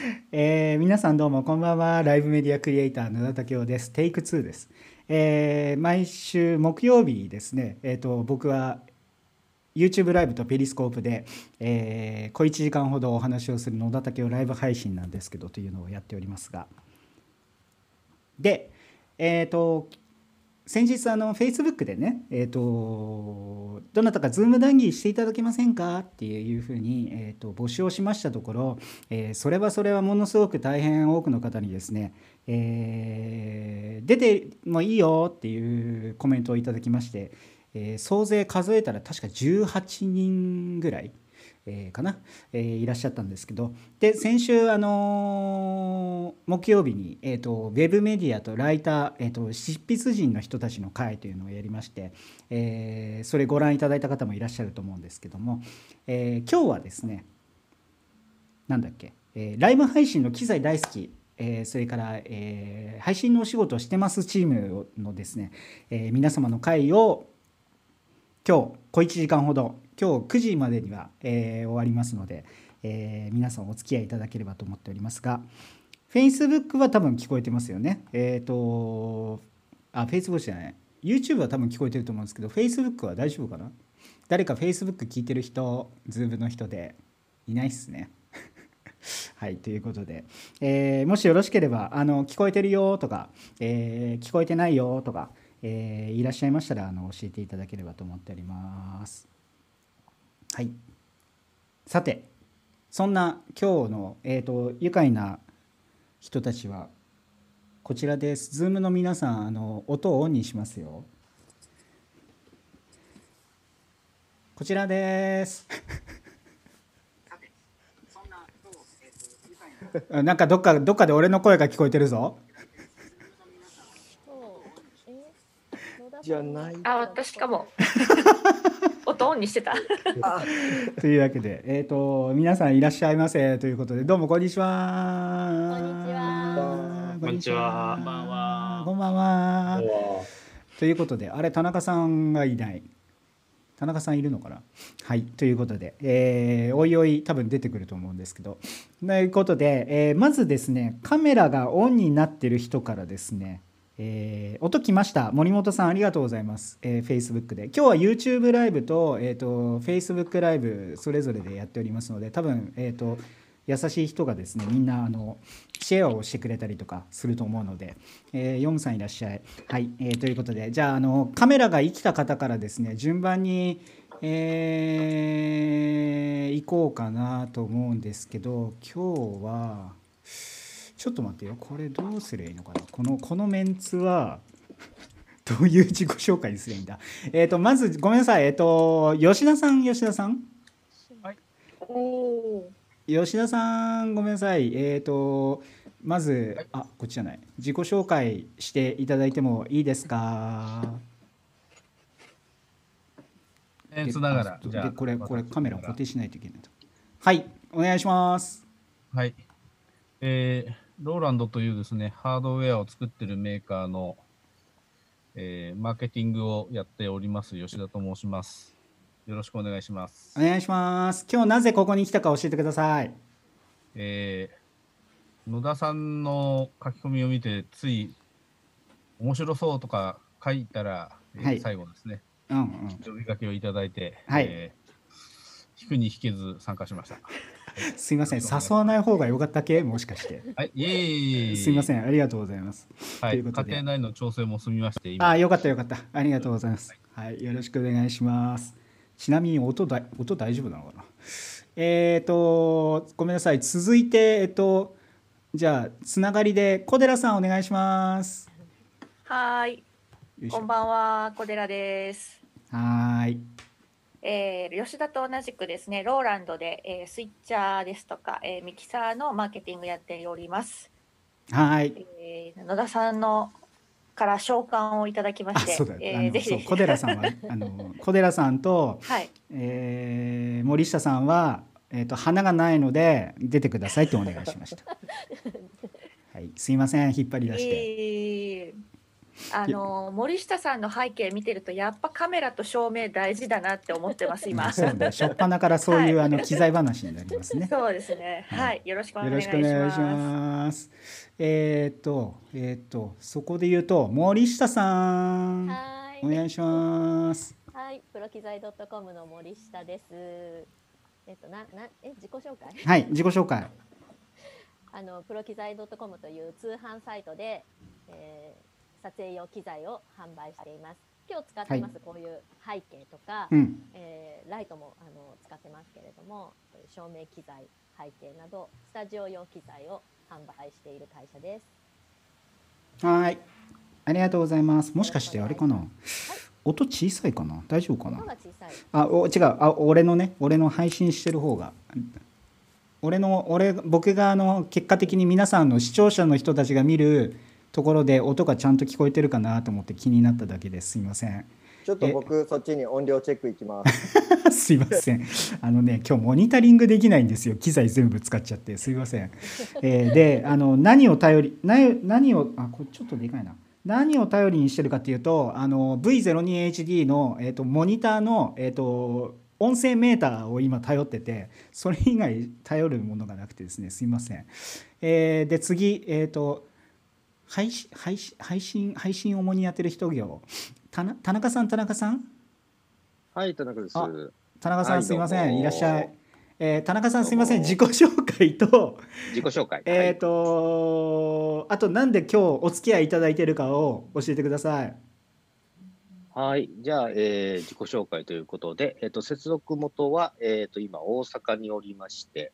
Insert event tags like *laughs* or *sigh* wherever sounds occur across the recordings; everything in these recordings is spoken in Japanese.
*laughs* えー皆さんどうもこんばんは。ライブメディアクリエイター野田武雄です。テイク2です、えー毎週木曜日ですね。えっ、と僕は YouTube ライブとペリスコープで、えー小1時間ほどお話をする野田武雄ライブ配信なんですけどというのをやっておりますが。でえっ、と先日あの Facebook でね、えー、とどなたか Zoom 談義していただけませんか？っていうふうに、えー、と募集をしましたところ、えーそれはそれはものすごく大変多くの方にですね、えー出てもいいよっていうコメントをいただきまして、えー総勢数えたら確か18人ぐらい、かな、えーいらっしゃったんですけど。で先週、あのー木曜日に、えー、とウェブメディアとライター、えー、と執筆人の人たちの会というのをやりまして、えーそれご覧いただいた方もいらっしゃると思うんですけども、えー今日はですねなんだっけ、えーライブ配信の機材大好き、えーそれから、えー配信のお仕事をしてますチームのですね、えー皆様の会を今日小1時間ほど今日9時までには、えー終わりますので、えー皆さんお付き合いいただければと思っておりますが Facebook は多分聞こえてますよね。えっ、とあ Facebook じゃない。YouTube は多分聞こえてると思うんですけど Facebook は大丈夫かな？誰か Facebook 聞いてる人 Zoom の人でいないっすね。*laughs* はいということで、えーもしよろしければあの聞こえてるよとか、えー聞こえてないよとか、えーいらっしゃいましたらあの教えていただければと思っております。はいさてそんな今日の、えー、と愉快な人たちはこちらです。Zoom の皆さんあの音をオンにしますよ。こちらです。*laughs* あなんかどっかどっかで俺の声が聞こえてるぞ。じゃない。あ、私かも。*laughs* 音オンにしてた。あ、*laughs* というわけで、えっ、と皆さんいらっしゃいませということでどうもこんにちは。こんにちはこんにちは。こんばんはこんばんは。ということであれ田中さんがいない。田中さんいるのかな？はいということで、えーおいおい多分出てくると思うんですけどということで、えーまずですねカメラがオンになってる人からですねえー音来ました。森本さんありがとうございます、えー、Facebook で。今日は YouTube ライブと,、えー、と Facebook ライブそれぞれでやっておりますので多分、えー、と優しい人がですねみんなあのシェアをしてくれたりとかすると思うので、えー、ヨムさんいらっしゃい。はい、えーということでじゃああのカメラが生きた方からですね順番にえー行こうかなと思うんですけど今日はちょっと待ってよ。これどうすればいいのかな？このこのメンツは *laughs* どういう自己紹介にすればいいんだ？えっ、とまずごめんなさい。えっ、と吉田さん吉田さん？おお。吉田さんごめんなさい。えっ、とまずあこっちじゃない。自己紹介していただいてもいいですか？えー、つながら。でじゃあこれこれ私カメラ固定しないといけないと。はいお願いします。はい。えー、ローランドというですねハードウェアを作ってるメーカーの、えー、マーケティングをやっております吉田と申します。よろしくお願いします。お願いします。今日なぜここに来たか教えてください。えー、野田さんの書き込みを見てつい面白そうとか書いたら、えーはい。最後ですね。うんうん。呼びかけをいただいて、はい。えー引くに引けず参加しました。すいません。誘わない方が良かった系？もしかして。はい、イエーイ。すいません。んありがとうございます。はい、ということで。家庭内の調整も済みまして、今、あよかったよかった。ありがとうございます。はい。よろしくお願いします。ちなみに音だ音大丈夫なのかな？えっ、とごめんなさい。続いてえっとじゃあつながりで小寺さんお願いします。はーい。こんばんは、小寺です。はーいえー、吉田と同じくですね、ローランドで、えー、スイッチャーですとか、えー、ミキサーのマーケティングやっております。はーいえー、野田さんのから召喚をいただきまして、あそうだ、えーぜひ小寺さんは *laughs* あの小寺さんと、はい。えー森下さんは、えー、と花がないので出てくださいってお願いしました。*laughs* はい、すいません引っ張り出して。えーあの森下さんの背景見てるとやっぱカメラと照明大事だなって思ってます今。そうね、初っ端からそういう、あの機材話になりますね。*laughs* そうですね。はい、よろしくお願よろいします。しくお願いします。えーっと、えーっと、そこで言うと、森下さん。はお願いします。はい、プロ機材ドットコムの森下です。えっと、な、な、え、自己紹介？はい、自己紹介。あの、プロ機材ドットコムという通販サイトで。えー撮影用機材を販売しています。今日使ってます、こういう背景とか、うん、えーライトもあの使ってますけれども、照明機材、背景などスタジオ用機材を販売している会社です。はい。ありがとうございます。もしかして、あれかな？音小さいかな、大丈夫か音な。あ、お、違う、あ、俺のね、俺の配信してる方が。俺の、俺、僕が、あの、結果的に皆さんの視聴者の人たちが見る。ところで、音がちゃんと聞こえてるかなと思って気になっただけです。すいません。ちょっと僕そっちに音量チェックいきます。*laughs* すいません。あのね、今日モニタリングできないんですよ。機材全部使っちゃって、すいません。えーで、あの何を頼り、何何を、あ、これちょっとでかいな。何を頼りにしてるかっていうと、あの V02HD のえっ、とモニターのえっ、と音声メーターを今頼ってて、それ以外頼るものがなくてですね、すいません。えーで次、えっ、と配信配信配信配信を主にやってる人業、田中田中さん田中さん？はい、田中です。あ田中さはいんすいません、いらっしゃい。えー田中さんすいません自己紹介と自己紹介。えっ、とあとなんで今日お付き合いいただいてるかを教えてください。はい、はいじゃあ、えー自己紹介ということで、えっ、と、接続元は、えっ、と、今、大阪におりまして、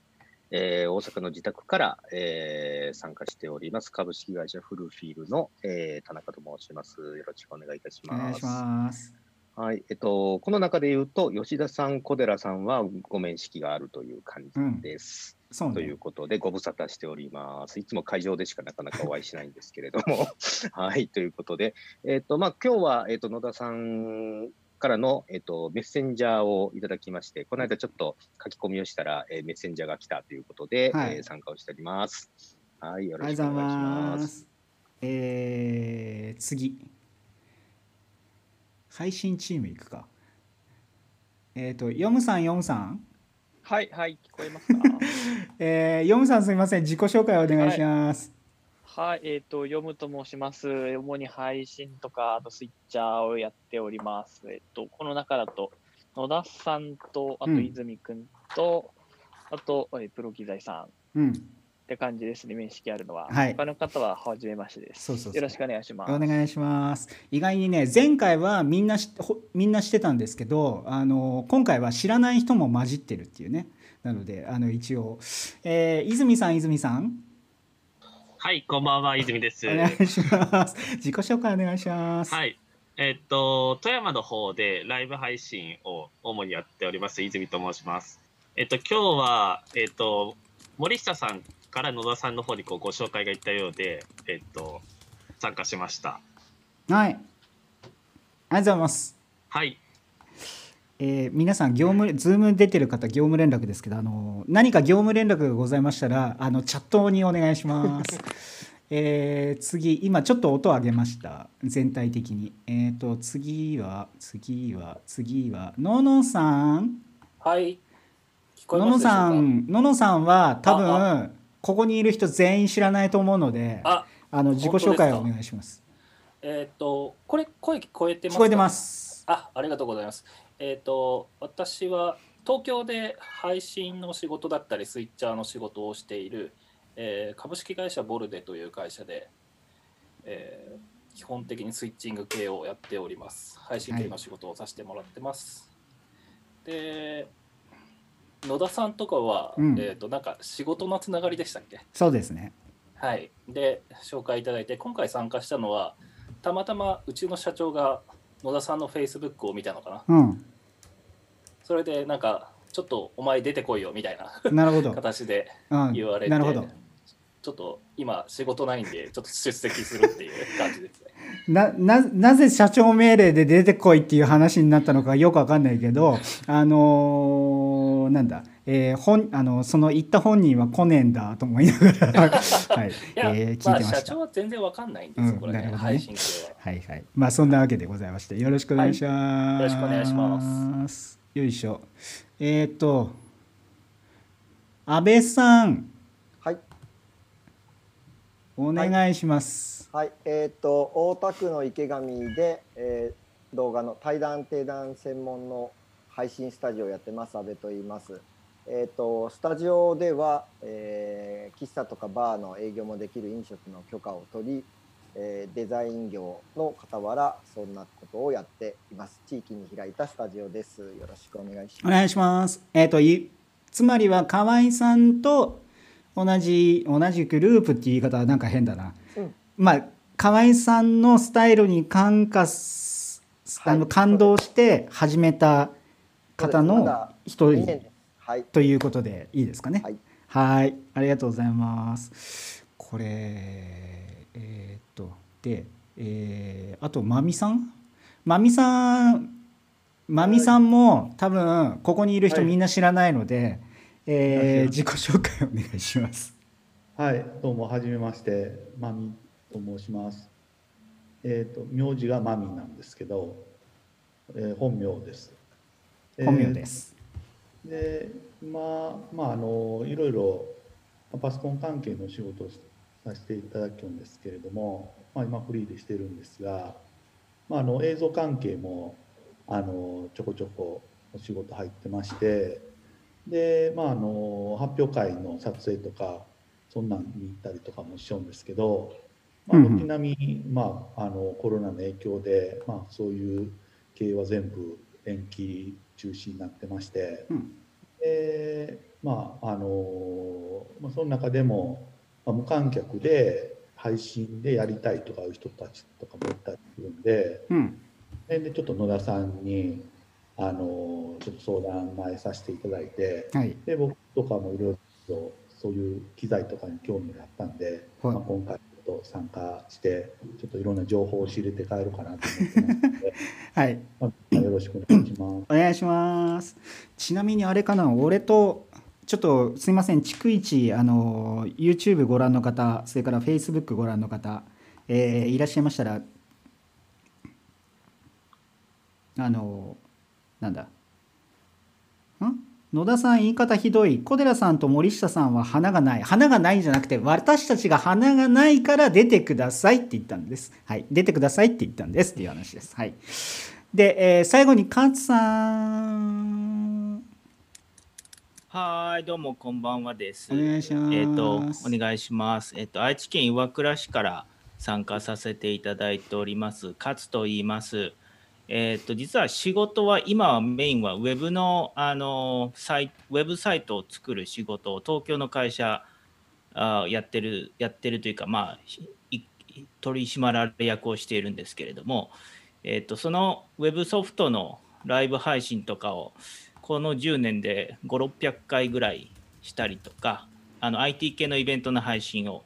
えー大阪の自宅から、えー参加しております、株式会社フルフィールの、えー田中と申します。よろしくお願いいたします。いします。はい、えっと、この中で言うと、吉田さん、小寺さんはご面識があるという感じです。そうねという。ことで、ご無沙汰しております。いつも会場でしかなかなかお会いしないんですけれども。*laughs* はい、ということで、えっ、と、まあ、今日は、えっ、と、野田さんからの、えっ、と、メッセンジャーをいただきまして、この間ちょっと書き込みをしたら、えーメッセンジャーが来たということで、はいえー参加をしております。はい、よありがとうございろしくお願いしま。ますす。えー次。配信チームいくか。えっ、と、ヨムさん、ヨムさん。はいはい聞こえますか？*laughs* えー、ヨムさんすみません、自己紹介をお願いします。はいえっ、と読むと申します。主に配信とかあとスイッチャーをやっております。えっ、とこの中だと野田さんとあとうん泉くんと、あと、えープロ機材さん。っうん、て感じですね面識あるのは、はい。他の方は初めましてです。そうそうよろしくお願いします。お願いします。意外にね、前回はみんなしほみんなしてたんですけど、あの今回は知らない人も混じってるっていうね。なので、あの一応、えー、泉さん、泉さん、はい、こんばんは、泉です。お願いします。自己紹介お願いします。はい。えっと、富山の方でライブ配信を主にやっております、泉と申します。えっと、今日は、えっと、森下さんから野田さんの方にこうご紹介がいったようで、えっと、参加しました。はい。ありがとうございます。はい。えー皆さん業務ズーム出てる方業務連絡ですけどあの何か業務連絡がございましたらあのチャットにお願いします。*laughs* えー次今ちょっと音上げました全体的に。えっ、と次は次は次はののさんはい。ののさんののさんは多あ分ここにいる人全員知らないと思うのでああ、の自己紹介をお願いします。えーっと、これ、声聞こえてますか？聞こえてま。す。あ、ありがとうございます。えーっと、私は東京で配信の仕事だったり、スイッチャーの仕事をしている、えー株式会社ボルデという会社で、えー基本的にスイッチング系をやっております。配信系の仕事をさせてもらってます。で、野田さんとかは、うんえーっと、なんか仕事のつながりでしたっけ？そうですね。はい、で紹介いただいて今回参加したのはたまたまうちの社長が野田さんのフェイスブックを見たのかな？うん。それでなんかちょっとお前出てこいよみたいななるほど。形でうん言われて、なるほど。ちょっと今仕事ないんでちょっと出席するっていう感じですね *laughs* なななぜ社長命令で出てこいっていう話になったのかよくわかんないけど、あのーのなんだ、えー、本あのその言った本人は来ねえんだと思いながら、*laughs* はいいや、えー聞いてまあ、ました。社長は全然わかんないんですよ、うんこれねなるほどね配信系は。はいはい。まあそんなわけでございまして、よろしくお願いします。はいよろしくお願いしますよいしょ。えっ、と、安倍さん、はい。お願いします。はい。えっ、と、大田区の池上で、えー動画の対談定談専門の配信スタジオをやってます、阿部と言います。えっ、と、スタジオでは、えー喫茶とかバーの営業もできる飲食の許可を取り、えーデザイン業の傍ら、そんなことをやっています。地域に開いたスタジオです。よろしくお願いします。お願いします。えっ、と、いつまりは河合さんと同じ、同じグループっていう言い方はなんか変だな。うんまあ、河合さんのスタイルに感化す、あのはい感動して始めた方の一2年人。はい。ということでいいですかね。はい。はい、ありがとうございます。これ、えーっと、で、えーあと、まみさん？まみさん、まみさんも多分、ここにいる人はいみんな知らないので、えーはい自己紹介お願いします。はい、どうも、はじめまして、まみと申します。えっ、と、名字がまみなんですけど、えー本名です。本名です。で、まあ、まあ、あの、いろいろパソコン関係の仕事をさせていただくんですけれども、まあ、今フリーでしてるんですが、まあ、あの映像関係もあのちょこちょこお仕事入ってましてで、まあ、あの発表会の撮影とかそんなんに行ったりとかもしちゃうんですけど、まあ、軒並み、まあ、あのコロナの影響で、まあ、そういう経営は全部延期中止になってまして、うん。でまああのまあ、その中でも、まあ、無観客で配信でやりたいとかいう人たちとかもいたりするんでうん、ででちょっと野田さんにあのちょっと相談前させていただいてはい。で僕とかもいろいろそういう機材とかに興味があったんで、はい。まあ、今回と参加してちょっといろんな情報を仕入れて帰ろうかなと思ってますので、*laughs* はい。まあ、よろしくお願いします。お願いします。ちなみにあれかな、俺と、ちょっとすいません、逐一、あの、YouTube ご覧の方、それから Facebook ご覧の方、えーいらっしゃいましたら、あの、なんだ、ん？野田さん言い方ひどい。小寺さんと森下さんは花がない。花がないんじゃなくて、私たちが花がないから出てくださいって言ったんです。はい。出てくださいって言ったんですっていう話です。はい。で、えー最後に勝さん。はーい、どうもこんばんはです。お願いしますえっ、と、お願いします。えっ、と、愛知県岩倉市から参加させていただいております、勝と言います。えっ、と、実は仕事は、今はメインはウェブの、あの、サイウェブサイトを作る仕事を東京の会社あやってる、やってるというか、まあ、取締役をしているんですけれども、えっ、と、そのウェブソフトのライブ配信とかを、この10年で5、600回ぐらいしたりとか、あの IT 系のイベントの配信を、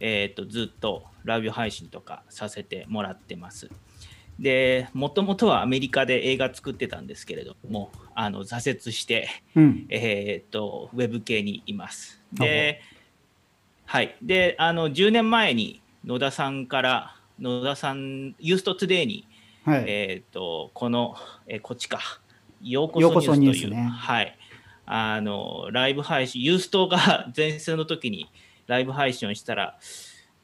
えー、とずっとライブ配信とかさせてもらってます。で、もともとはアメリカで映画作ってたんですけれども、あの挫折して、うん。えー、とウェブ系にいます。で、はい。で、あの10年前に野田さんから、野田さん、ユーストトゥデイに、はい。えっ、と、この、えーこっちか、ようこそそニュースという、ねはい、あの、ライブ配信、ユーストが *laughs* 前世の時にライブ配信をしたら、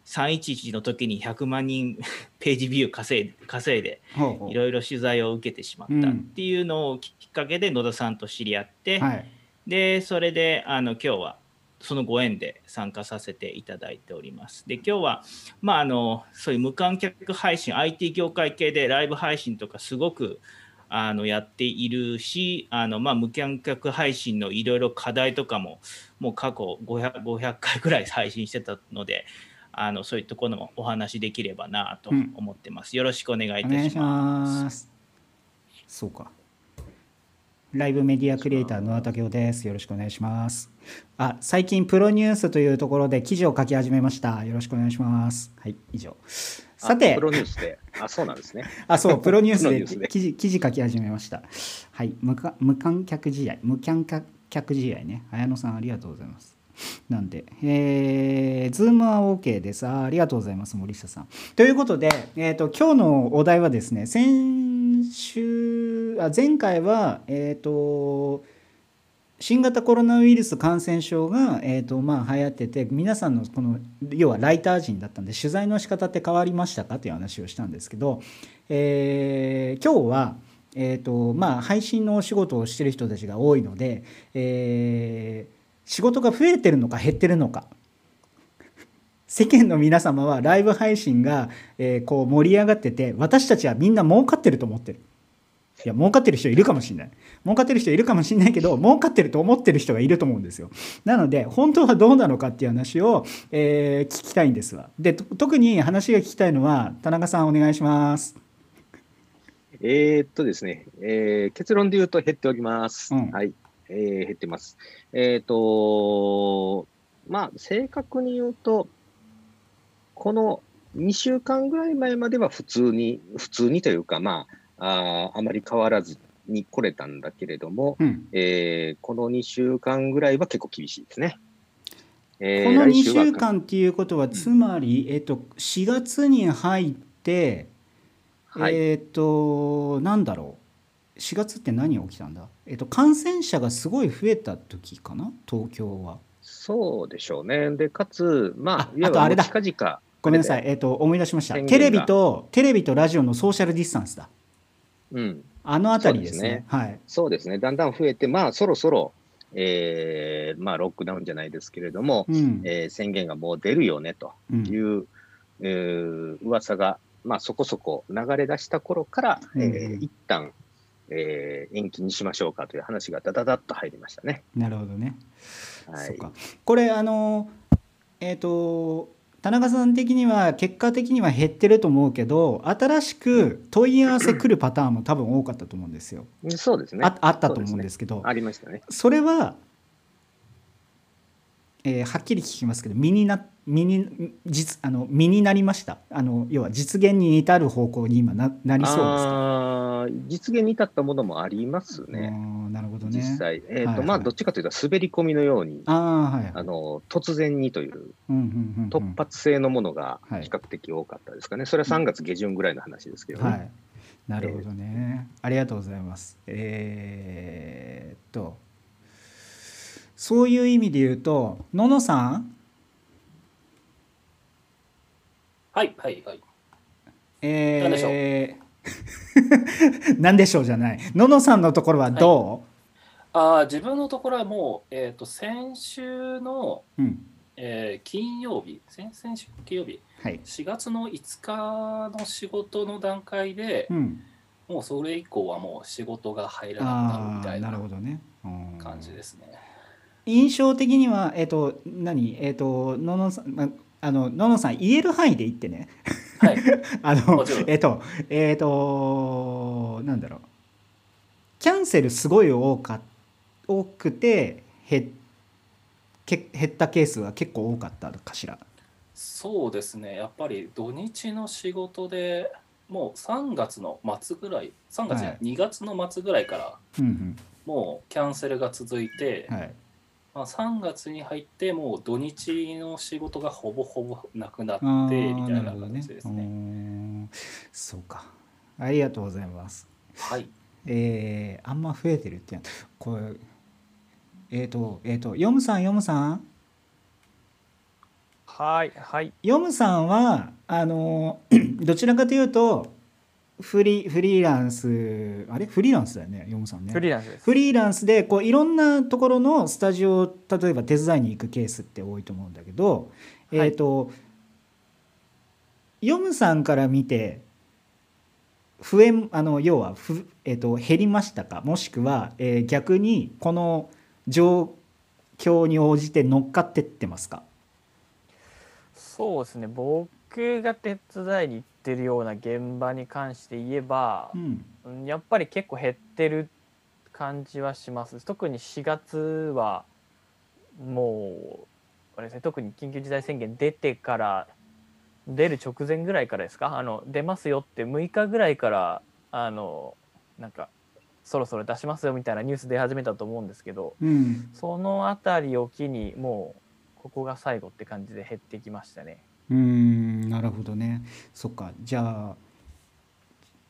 311の時に100万人 *laughs* ページビュー稼い稼いで、いろいろ取材を受けてしまったっていうのをきっかけで野田さんと知り合って、はい。で、それで、あの、今日は、そのご縁で参加させていただいております。で、今日は、まあ、あの、そういう無観客配信、IT 業界系でライブ配信とかすごく、あの、やっているし、あの、まあ、無観客配信のいろいろ課題とかも、もう過去500、500回ぐらい配信してたので、あの、そういうところもお話できればなと思ってます。よろしくお願いいたしします。ます。そうか。ライブメディアクリエイター野田武雄です。よろしくお願いします。あ、最近プロニュースというところで記事を書き始めました。よろしくお願いします。はい、以上。さてあプ、ロニュースで。あ、そうなんですね。*laughs* あ、そう、プロニュースでで記事記事書き始めました。はい、無か無観客試合、無観客客試合ね綾野さんありがとうございますなんで、えー、ズームは OK です。あありがとうございます森下さん。ということで、えーと、今日のお題はですね先週あ前回はえっ、ー、と新型コロナウイルス感染症が、えーとまあ、流行ってて皆さんのこの要はライター陣だったんで取材の仕方って変わりましたかという話をしたんですけど、えー、今日は、えーとまあ、配信のお仕事をしてる人たちが多いので、えー、仕事が増えてるのか減ってるのか。世間の皆様はライブ配信が、えー、こう盛り上がってて私たちはみんな儲かってると思ってる。いや儲かってる人いるかもしれない。儲かってる人いるかもしれないけど儲かってると思ってる人がいると思うんですよ。なので本当はどうなのかっていう話を、えー、聞きたいんですわ。で特に話が聞きたいのは田中さんお願いします。えー、っとですね、えー、結論で言うと減っております、うん、はい、えー、減ってます。えっ、とまあ正確に言うとこの2週間ぐらい前までは普通に普通にというかまあああまり変わらずに来れたんだけれども、うん、えー、この2週間ぐらいは結構厳しいですね。えー、この2週間っていうことは、つまり、えっと、4月に入って、はい、えっと、なんだろう、4月って何が起きたんだ、えっと、感染者がすごい増えた時かな、東京は。そうでしょうね。で、かつ、まあ、ああとあれだ、近々ごめんなさい、えっと、思い出しました。テレビと、テレビとラジオのソーシャルディスタンスだ。うん、あのあたりですね。はい。そうですね。だんだん増えて、まあ、そろそろ、えー、まあ、ロックダウンじゃないですけれども、うん、えー、宣言がもう出るよねという、うん、えー、噂が、まあ、そこそこ流れ出した頃から、うん、えー、一旦、えー、延期にしましょうかという話がだだだっと入りましたね。なるほどね。はい、これあのえっ、ー、と田中さん的には結果的には減ってると思うけど新しく問い合わせ来るパターンも多分多かったと思うんですよ。そうですね。ああったと思うんですけど、ね、ありましたね。それは、えー、はっきり聞きますけど身にな身に実あの身になりました。あの要は実現に至る方向に今ななりそうですか？実現に至ったものもありますね。なるほどね。実際。えっ、ー、と、はいはい、まあ、どっちかというと、滑り込みのように、あ、はいはい、あの突然にという、突発性のものが比較的多かったですかね。それは3月下旬ぐらいの話ですけどね。はい、なるほどね、えー、ありがとうございます。えー、っと、そういう意味で言うと、ののさん？はいはいはい。えー、何でしょう？*laughs* 何でしょうじゃない。ののさんのところはどう、はい、あ自分のところはもう、えーと、先週の、うん、えー、金曜日先々週金曜日、はい、4月の5日の仕事の段階で、うん、もうそれ以降はもう仕事が入らなくなるみたいな感じですね。印象的には、えっ、ー、と、何、えっ、ー、と、ののさん、あの、ののさん、言える範囲で言ってね。はい、*laughs* あのえっ、とえっ、ー、となんだろう。キャンセルすごい多か多くて減け減ったケースは結構多かったかしら。そうですね。やっぱり土日の仕事でもう3月の末ぐらい3月じゃない、はい、2月の末ぐらいから、うんうん、もうキャンセルが続いて、はいまあ、3月に入ってもう土日の仕事がほぼほぼなくなってみたいな形ですね。ねそうかありがとうございます。はい。えー、あんま増えてるってこれえっ、ー、とえっ、ー、とヨムさんヨムさん？はいはいヨムさんはあの *clears throat* どちらかというとフリフリーランスあれ？フリーランスだよねヨムさんね。フリーランスです。フリーランスでこういろんなところのスタジオ例えば手伝いに行くケースって多いと思うんだけど、はい、えっ、ー、とヨムさんから見て増えあの要はふ、えーと、減りましたか？もしくは、えー、逆にこの状況に応じて乗っかってってますか？そうですね。僕が手伝いに行ってるような現場に関して言えば、うん、やっぱり結構減ってる感じはします。特に4月はもうあれですね特に緊急事態宣言出てから出る直前ぐらいからですか？あの出ますよって6日ぐらいからあのなんかそろそろ出しますよみたいなニュース出始めたと思うんですけど、うん、その辺りを機にもうここが最後って感じで減ってきましたね。うんなるほどねそっかじゃあ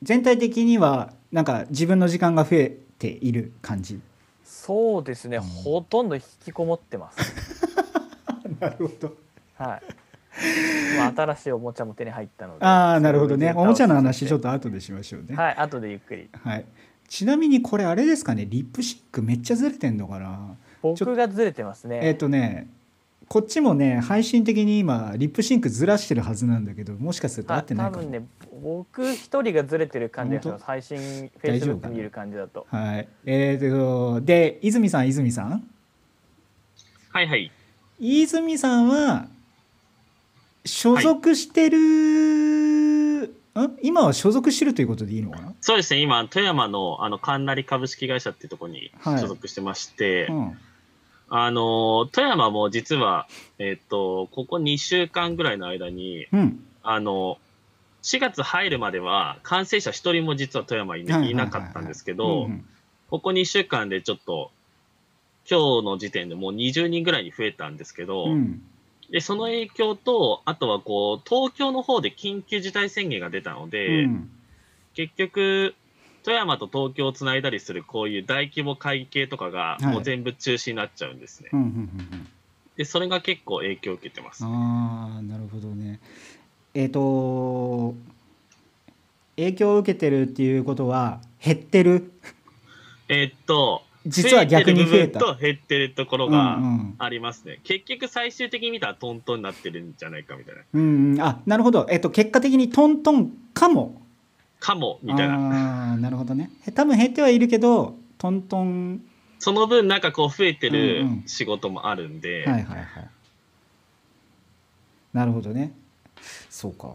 全体的にはなんか自分の時間が増えている感じ？そうですね、ほとんど引きこもってます。*laughs* なるほどはい。まあ、新しいおもちゃも手に入ったので。ああなるほどねおもちゃの話ちょっと。と後でしましょうねはい、後でゆっくり。はい、ちなみにこれあれですかね？リップシンクめっちゃずれてんのかな？僕がずれてますね。えっ、とねこっちもね配信的に今リップシンクずらしてるはずなんだけどもしかすると合ってないかも。多分ね、僕一人がずれてる感じがします。配信、フェイスブック見る感じだと。はい。えー、とで泉さん泉さん？はいはい。泉さんは所属してる、ん？今は所属してるということでいいのかな、そうですね、今、富山のあの神成株式会社っていうところにはい。所属してまして、うんあの富山も実は、えっと、ここ2週間ぐらいの間に、うん。あの4月入るまでは感染者1人も実は富山いなかったんですけうんどう、ん。ここ2週間でちょっと、今日の時点でもう20人ぐらいに増えたんですけど、うん。でその影響と、あとはこう東京の方で緊急事態宣言が出たので、うん。結局、富山と東京をつないだりするこういう大規模会議系とかがはい。もう全部中止になっちゃうんですね。うんうんうんうん。で、それが結構影響を受けてます。ああなるほどね。えっ、と影響を受けてるっていうことは減ってる？えーっと、実は逆に増えた。と減ってるところうがんうん。ありますね。結局最終的に見たらトントンになってるんじゃないかみたいな。うんうん。あなるほど。えっ、と結果的にトントンかもかも、みたいな。ああなるほどね。へ多分減ってはいるけどトントン。その分なんかこう増えてるうんうん。仕事もあるんで、はいはいはい。なるほどね。そうか。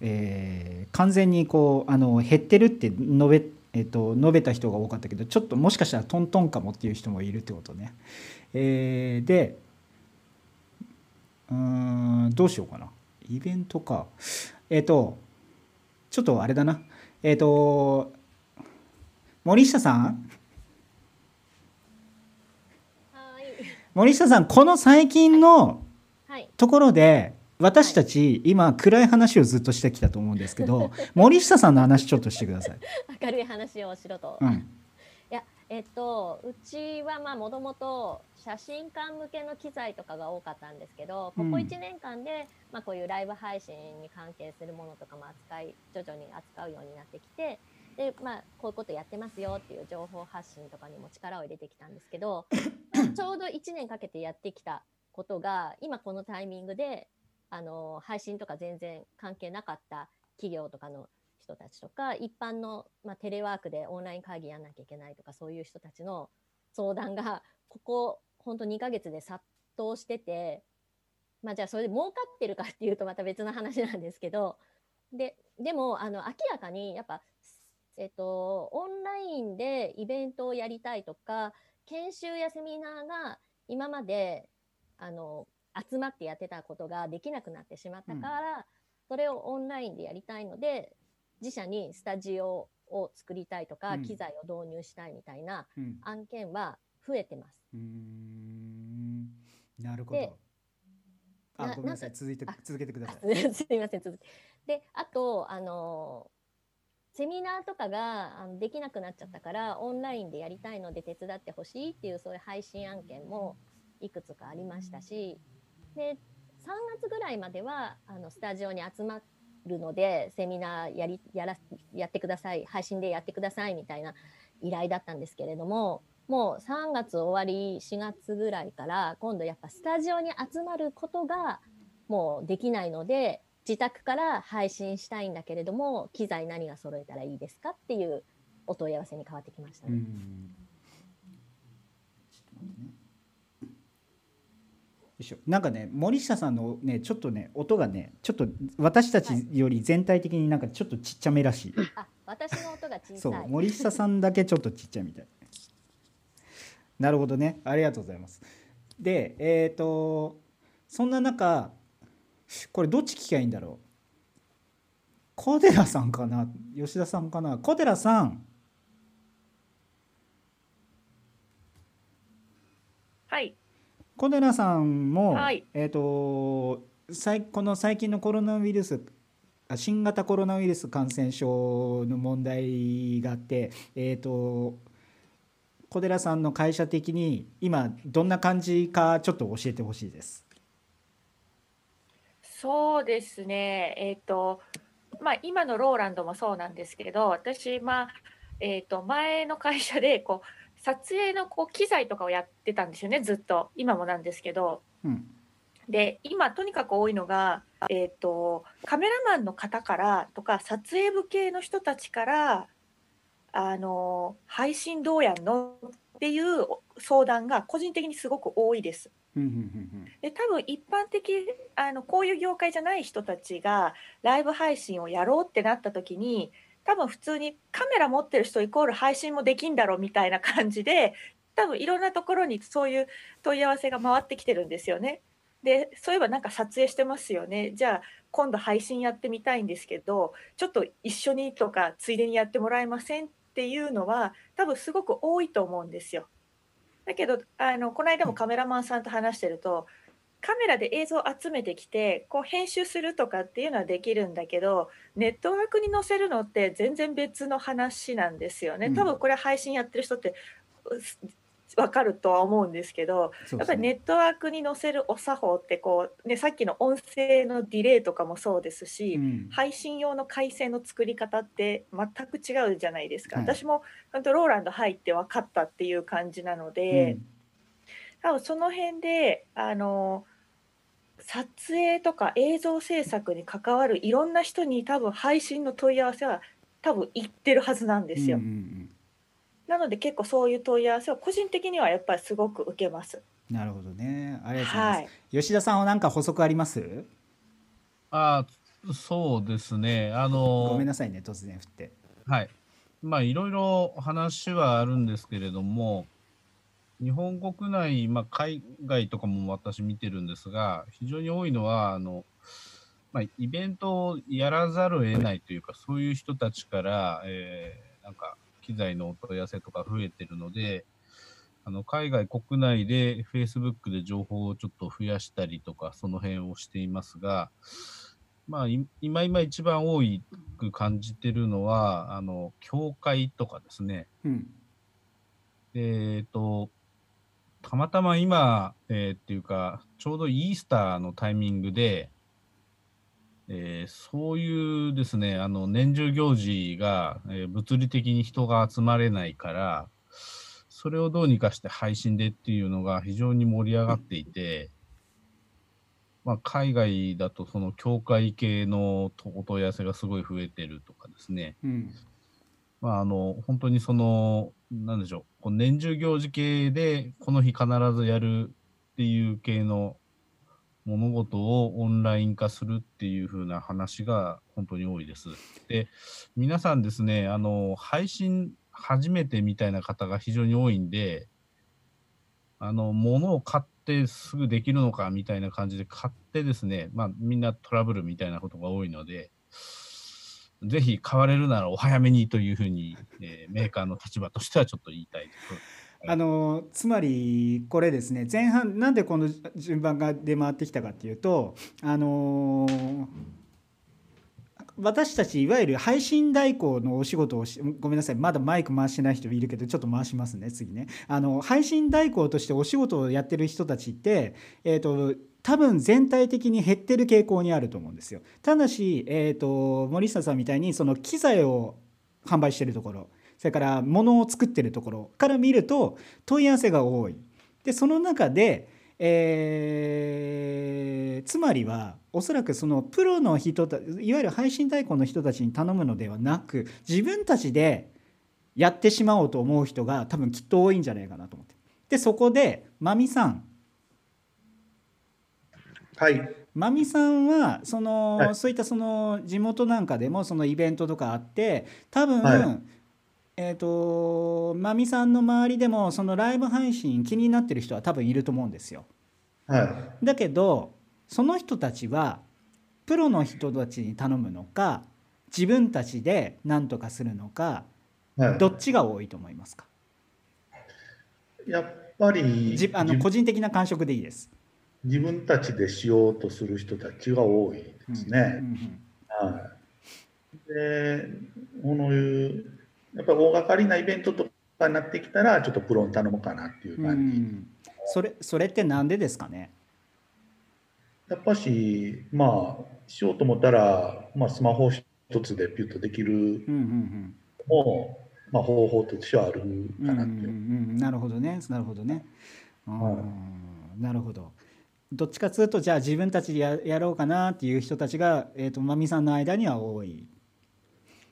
えー完全にこうあの減ってるって述べ,、えっと述べた人が多かったけどちょっともしかしたらトントンかもっていう人もいるってことね。えーでうーんどうしようかな。イベントか。えっ、とちょっとあれだなえっ、と森下さん？森下さんこの最近のはい。ところで私たち今暗い話をずっとしてきたと思うんですけど森下さんの話ちょっとしてください。*laughs* 明るい話をしろと。うん、えっと、うちはまあ、もともと写真館向けの機材とかが多かったんですけど、ここうん。1年間で、まあ、こういうライブ配信に関係するものとかも扱い、徐々に扱うようになってきて、で、まあ、こういうことやってますよっていう情報発信とかにも力を入れてきたんですけど、*coughs* ちょうど1年かけてやってきたことが、今このタイミングで、あの、配信とか全然関係なかった企業とかの人たちとか、一般の、まあ、テレワークでオンライン会議やんなきゃいけないとか、そういう人たちの相談が、ここ、本当2ヶ月で殺到してて、まあじゃあそれで儲かってるかっていうとまた別の話なんですけど、で、でも、あの、明らかに、やっぱ、えっと、オンラインでイベントをやりたいとか、研修やセミナーが今まで、あの、集まってやってたことができなくなってしまったから、それをオンラインでやりたいので、自社にスタジオを作りたいとか、うん機材を導入したいみたいなうん案件は増えてます。うーんなるほどで。あなごめんなさい続いて続けてくださあい。*laughs* すいません、続き。で、あと、あの、セミナーとかがあのできなくなっちゃったから、オンラインでやりたいので手伝ってほしいっていう、そういう配信案件もいくつかありましたし、で、3月ぐらいまでは、あの、スタジオに集まるので、セミナーやり、やら、やってください、配信でやってくださいみたいな依頼だったんですけれども、もう3月終わり、4月ぐらいから、今度やっぱスタジオに集まることが、もうできないので、自宅から配信したいんだけれども、機材何が揃えたらいいですかっていうお問い合わせに変わってきましたね。なんかね森下さんのねちょっとね音がねちょっと私たちより全体的になんかちょっとちっちゃめらしい、はい、あ私の音が小さい。そう森下さんだけちょっとちっちゃいみたい。なるほどね。ありがとうございます。でえっ、ー、とそんな中これどっち聞きゃいいんだろう？小寺さんかな？吉田さんかな？小寺さん。はい。小寺さんも、はいえっ、と最この最近のコロナウイルスあ新型コロナウイルス感染症の問題があって、えっ、と小寺さんの会社的に今どんな感じかちょっと教えてほしいです。そうですね。えっ、と、まあ、今のローランドもそうなんですけど、私、まあ、えっ、と、前の会社で、こう、撮影のこう機材とかをやってたんですよね、ずっと。今もなんですけど。うんで、今、とにかく多いのが、えっ、と、カメラマンの方からとか、撮影部系の人たちから、あの、配信どうやんのっていう相談が個人的にすごく多いです。で多分一般的あのこういう業界じゃない人たちがライブ配信をやろうってなった時に多分普通にカメラ持ってる人イコール配信もできんだろうみたいな感じで多分いろんなところにそういう問い合わせが回ってきてるんですよね。でそういえばなんか撮影してますよねじゃあ今度配信やってみたいんですけどちょっと一緒にとかついでにやってもらえませんっていうのは多分すごく多いと思うんですよ。だけどあのこの間もカメラマンさんと話してるとカメラで映像を集めてきてこう編集するとかっていうのはできるんだけどネットワークに載せるのって全然別の話なんですよね。うん。多分これ配信やってる人って分かるとは思うんですけどやっぱりネットワークに載せるお作法ってこう、ね、さっきの音声のディレイとかもそうですし、うん。配信用の回線の作り方って全く違うじゃないですか、はい。私も本当ローランド入って分かったっていう感じなので、多分その辺であの撮影とか映像制作に関わるいろんな人に多分配信の問い合わせは多分行ってるはずなんですよ。うんうんうんなので結構そういう問い合わせを個人的にはやっぱりすごく受けます。なるほどね。ありがとうございます。はい吉田さんは何か補足あります？あーそうですね。あのごめんなさいね突然振って。はい。まあ、いろいろ話はあるんですけれども、日本国内、まあ、海外とかも私見てるんですが、非常に多いのは、あの、まあ、イベントをやらざるを得ないというか、そういう人たちから、えーなんか、機材のお問い合わせとか増えてるので、あの、海外、国内で Facebook で情報をちょっと増やしたりとか、その辺をしていますが、まあ、い今今一番多く感じてるのは、あの、教会とかですね。うん。えっ、と、たまたま今、えーっていうか、ちょうどイースターのタイミングで、えーそういうですね、あの、年中行事が、えー物理的に人が集まれないから、それをどうにかして配信でっていうのが非常に盛り上がっていて、まあ、海外だとその教会系のお問い合わせがすごい増えてるとかですね。うん。まあ、あの、本当にその、なんでしょう、こう年中行事系で、この日必ずやるっていう系の物事をオンライン化するっていう風な話が本当に多いです。で、皆さんですね、あの、配信初めてみたいな方が非常に多いんで、あの、物を買ってすぐできるのかみたいな感じで買ってですね、まあ、みんなトラブルみたいなことが多いので、ぜひ買われるならお早めにというふうに、えーメーカーの立場としてはちょっと言いたいです。あのつまりこれですね前半なんでこの順番が出回ってきたかっていうとあの私たちいわゆる配信代行のお仕事をしごめんなさいまだマイク回してない人いるけどちょっと回しますね次ねあの配信代行としてお仕事をやってる人たちって、えー、と多分全体的に減ってる傾向にあると思うんですよ。ただし、えー、と森下さんみたいにその機材を販売してるところそれから物を作ってるところから見ると問い合わせが多い。でその中で、えーつまりはおそらくそのプロの人たいわゆる配信代行の人たちに頼むのではなく自分たちでやってしまおうと思う人が多分きっと多いんじゃないかなと思って。でそこでまみさんはい。まみさんはその、はい。そういったその地元なんかでもそのイベントとかあって多分、はい。えっ、とまみさんの周りでもそのライブ配信気になってる人は多分いると思うんですよ。はい。だけどその人たちはプロの人たちに頼むのか自分たちで何とかするのか、はい。どっちが多いと思いますか？やっぱりじあの個人的な感触でいいです。自分たちでしようとする人たちが多いですね。はい、でこのいうやっぱり大掛かりなイベントとかになってきたらちょっとプロに頼もうかなっていう感じ。うんそれそれってなんでですかね？やっぱしまあしようと思ったら、まあ、スマホ一つでピュッとできるも、うんうんまあ、方法としてはあるかなっていう。うんうん、なるほどねなるほどね。はい、なるほど。どっちかというとじゃあ自分たちでややろうかなっていう人たちが、えーと、まみさんの間には多い、ね、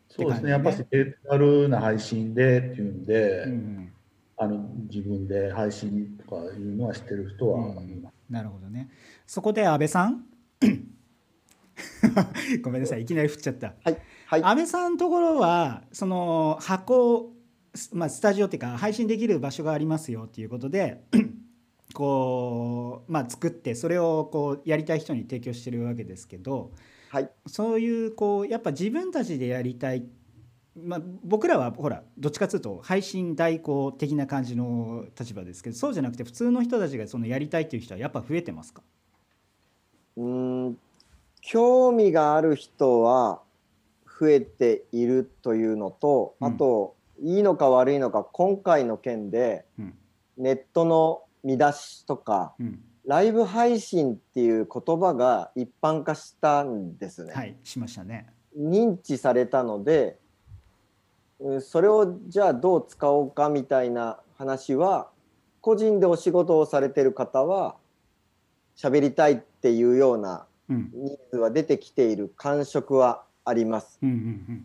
そうですね。やっぱりデータルな配信でっていうんで、うん、あの自分で配信とかいうのはしてる人は、うん、なるほどね。そこで安倍さん？*laughs* ごめんなさい。いきなり振っちゃった、はい。はい、安倍さんのところはその箱、まあ、スタジオっていうか配信できる場所がありますよっていうことでこう、まあ、作ってそれをこうやりたい人に提供してるわけですけど、はい、そういうこうやっぱ自分たちでやりたいまあ、僕らはほらどっちかというと配信代行的な感じの立場ですけどそうじゃなくて普通の人たちがそのやりたいという人はやっぱ増えてますか？うん興味がある人は増えているというのと、あと、いいのか悪いのか今回の件で、ネットの見出しとか、ライブ配信っていう言葉が一般化したんですね。はいしましたね。認知されたのでそれをじゃあどう使おうかみたいな話は個人でお仕事をされてる方は喋りたいっていうようなニーズは出てきている感触はあります。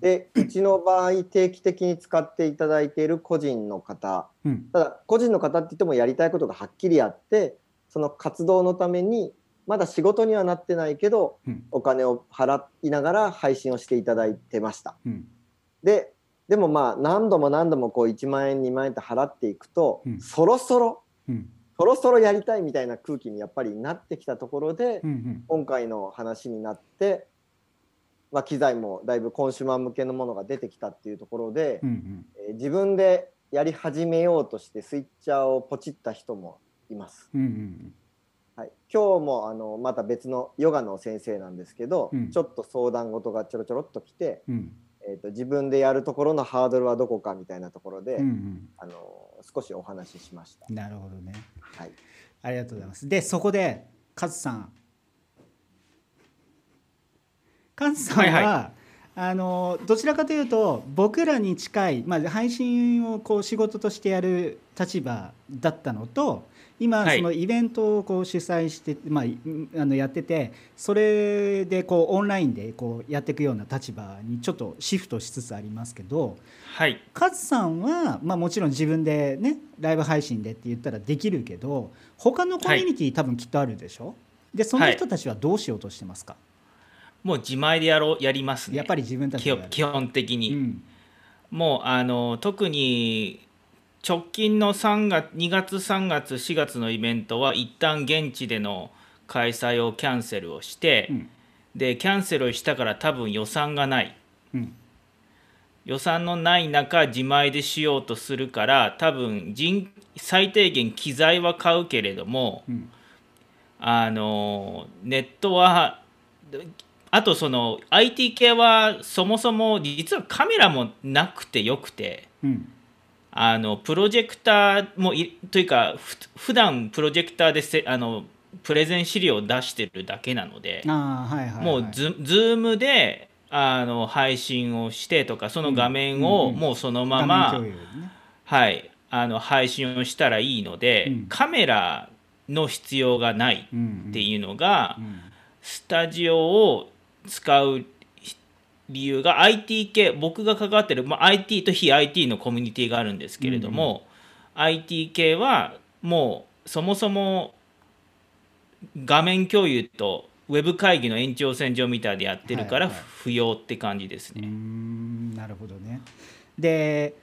でうちの場合定期的に使っていただいている個人の方、うん、ただ個人の方って言ってもやりたいことがはっきりあってその活動のためにまだ仕事にはなってないけど、うん、お金を払いながら配信をしていただいてました。うん、ででもまあ何度も何度もこう1万円2万円って払っていくと、そろそろ、そろそろやりたいみたいな空気にやっぱりなってきたところで、今回の話になってまあ、機材もだいぶコンシューマー向けのものが出てきたっていうところで、うんうん、えー、自分でやり始めようとしてスイッチャーをポチった人もいます。うんうんはい、今日もあのまた別のヨガの先生なんですけど、うん、ちょっと相談事がちょろちょろっと来て、うん、えーと、自分でやるところのハードルはどこかみたいなところで、うんうん、あの少しお話ししました。なるほどね、はい、ありがとうございます。でそこでカズさん菅さんは、はい。はい、あのどちらかというと僕らに近い、まあ、配信をこう仕事としてやる立場だったのと今そのイベントをこう主催して、まあ、あのやっててそれでこうオンラインでこうやっていくような立場にちょっとシフトしつつありますけど、はい、勝さんは、まあ、もちろん自分でねライブ配信でって言ったらできるけど他のコミュニティ多分きっとあるでしょ？でその人たちはどうしようとしてますか、はいもう自前でやろうやりますね。やっぱり自分たち基本的に、うん、もうあの特に直近の3月2月3月4月のイベントは一旦現地での開催をキャンセルをして、うん、でキャンセルをしたから多分予算がない、うん、予算のない中自前でしようとするから多分人最低限機材は買うけれども、うん、あのネットはあとその IT 系はそもそも実はカメラもなくてよくて、うん、あのプロジェクターもというか普段プロジェクターでせあのプレゼン資料を出してるだけなので、もうズズームであの配信をしてとかその画面をもうそのまま、うんうんうんね、はいあの配信をしたらいいので、うん、カメラの必要がないっていうのが、うんうん、スタジオを使う理由が IT 系僕が関わってる、まあ、IT と非 IT のコミュニティがあるんですけれども、うん、IT 系はもうそもそも画面共有とウェブ会議の延長線上みたいでやってるから不要って感じですね。はいはい、なるほどね。で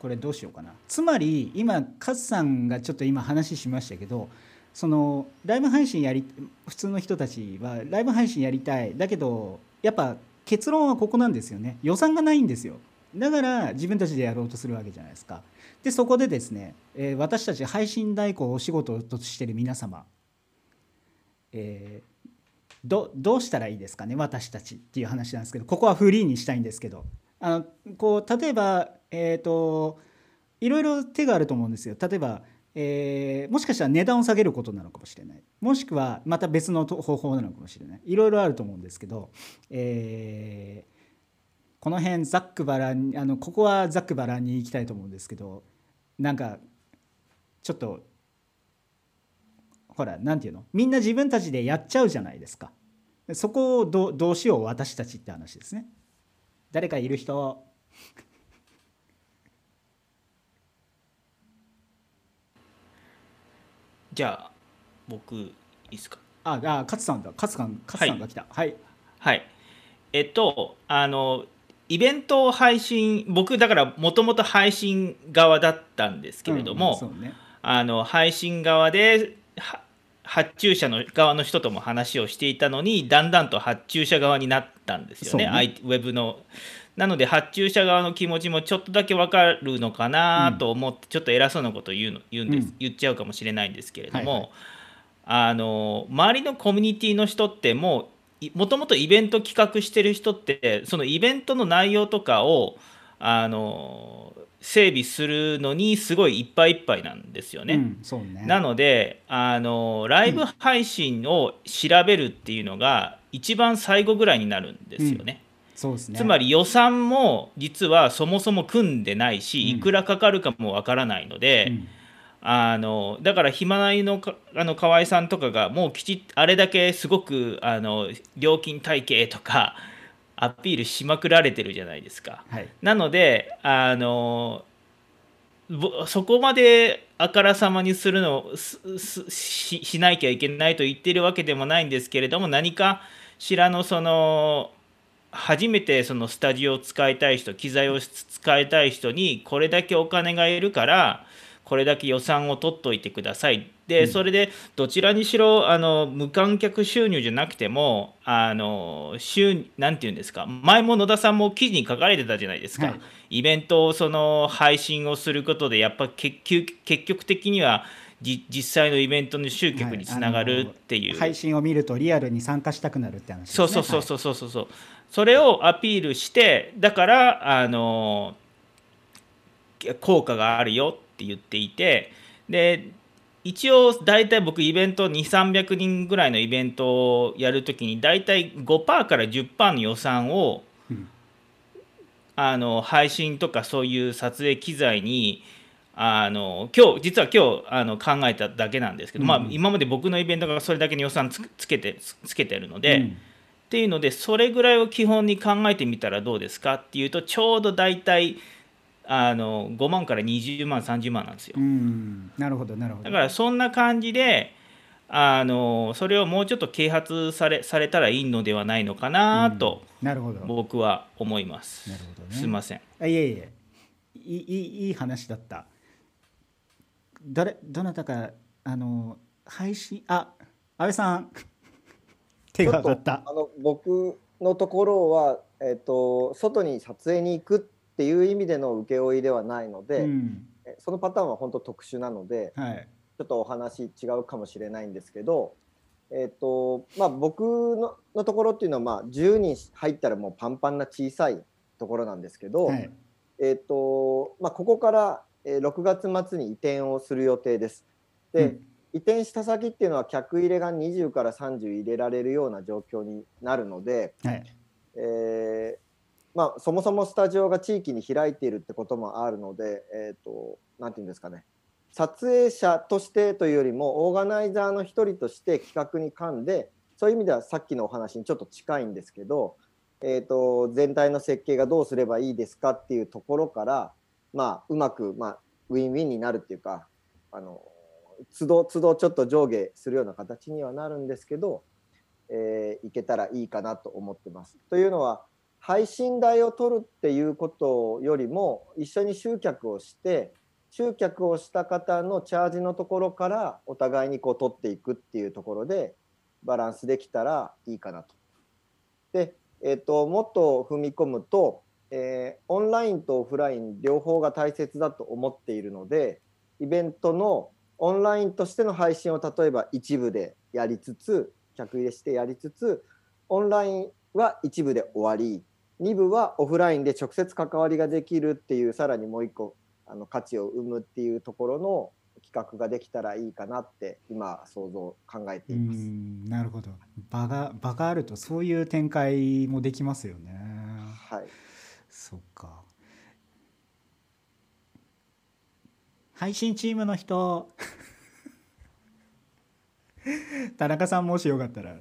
これどうしようかな。つまり今カズさんがちょっと今話しましたけどそのライブ配信やり普通の人たちはライブ配信やりたい。だけどやっぱ結論はここなんですよね。予算がないんですよ。だから自分たちでやろうとするわけじゃないですか。でそこでですね、えー、私たち配信代行お仕事としてる皆様、えー、どどうしたらいいですかね私たちっていう話なんですけどここはフリーにしたいんですけど。あのこう例えばえっ、ー、といろいろ手があると思うんですよ。例えばえー、もしかしたら値段を下げることなのかもしれない。もしくはまた別の方法なのかもしれない。いろいろあると思うんですけど、えー、この辺ざっくばらんあのここはざっくばらんに行きたいと思うんですけどなんかちょっとほら何て言うの？みんな自分たちでやっちゃうじゃないですか。そこをどどうしよう私たちって話ですね。誰かいる人。じゃあ僕いいですか？ああ勝さんだ。勝さん勝さんが来た。はい、はい、えっとあのイベント配信僕だからもともと配信側だったんですけれども、うんね、あの配信側で発注者の側の人とも話をしていたのにだんだんと発注者側になったんですよね。ね。ウェブの。なので発注者側の気持ちもちょっとだけ分かるのかなと思って、ちょっと偉そうなことを言うの言うんです、うん、言っちゃうかもしれないんですけれども、はいはい、あの周りのコミュニティの人ってもうもともとイベント企画してる人ってそのイベントの内容とかをあの整備するのにすごいいっぱいいっぱいなんですよね。うんね。なのであのライブ配信を調べるっていうのが一番最後ぐらいになるんですよね。そうですね、つまり予算も実はそもそも組んでないし、いくらかかるかもわからないので、うん、あのだからヒマラヤのあの河合さんとかがもうきちあれだけすごくあの料金体系とかアピールしまくられてるじゃないですか。はい、なのであのそこまであからさまにするのししなきゃいけないと言ってるわけでもないんですけれども何かしらのその初めてそのスタジオを使いたい人機材を使いたい人にこれだけお金がいるからこれだけ予算を取っといてください。で、それでどちらにしろあの無観客収入じゃなくてもあの収なんて言うんですか前も野田さんも記事に書かれてたじゃないですか、はい、イベントをその配信をすることでやっぱ結結局的には実際のイベントの集客につながるっていう、はい、配信を見るとリアルに参加したくなるって話ですね。そうそうそうそうそうそう、はい、それをアピールしてだからあの効果があるよって言っていてで一応大体僕イベント2300人ぐらいのイベントをやるときに大体5%から10%の予算を、うん、あの配信とかそういう撮影機材にあの今日実は今日あの考えただけなんですけど、うん、まあ、今まで僕のイベントがそれだけの予算つつけてつけてるので、うん、っていうのでそれぐらいを基本に考えてみたらどうですかっていうとちょうど大体あの5万から20万30万なんですよ。なるほどなるほど。だからそんな感じであのそれをもうちょっと啓発されされたらいいのではないのかなと、なるほど僕は思います。なるほどね、すみません。あいえいえいいいい話だった。誰どなたかあの配信あ安倍さん手が上がった。あの僕のところは、えーと、外に撮影に行くっていう意味での請負いではないので、うん、そのパターンは本当特殊なので、はい、ちょっとお話違うかもしれないんですけど、えーとまあ、僕ののところっていうのは、まあ、10人入ったらもうパンパンな小さいところなんですけど、はい、えーとまあ、ここから6月末に移転をする予定です。で、うん、移転した先っていうのは客入れが20から30入れられるような状況になるので、はい、えー、まあ、そもそもスタジオが地域に開いているってこともあるので、えーと、なんて言うんですかね。撮影者としてというよりもオーガナイザーの一人として企画に噛んでそういう意味ではさっきのお話にちょっと近いんですけど、えーと全体の設計がどうすればいいですかっていうところからまあ、うまく、まあ、ウィンウィンになるっていうかあの都度都度ちょっと上下するような形にはなるんですけど、えー、いけたらいいかなと思ってます。というのは配信代を取るっていうことよりも一緒に集客をして集客をした方のチャージのところからお互いにこう取っていくっていうところでバランスできたらいいかなと。で、えーと、もっと踏み込むとえー、オンラインとオフライン両方が大切だと思っているのでイベントのオンラインとしての配信を例えば一部でやりつつ客入れしてやりつつオンラインは一部で終わり2部はオフラインで直接関わりができるっていうさらにもう一個あの価値を生むっていうところの企画ができたらいいかなって今想像考えています。なるほど場が場があるとそういう展開もできますよね。はい。そっか。配信チームの人。*laughs* 田中さんもしよかったら。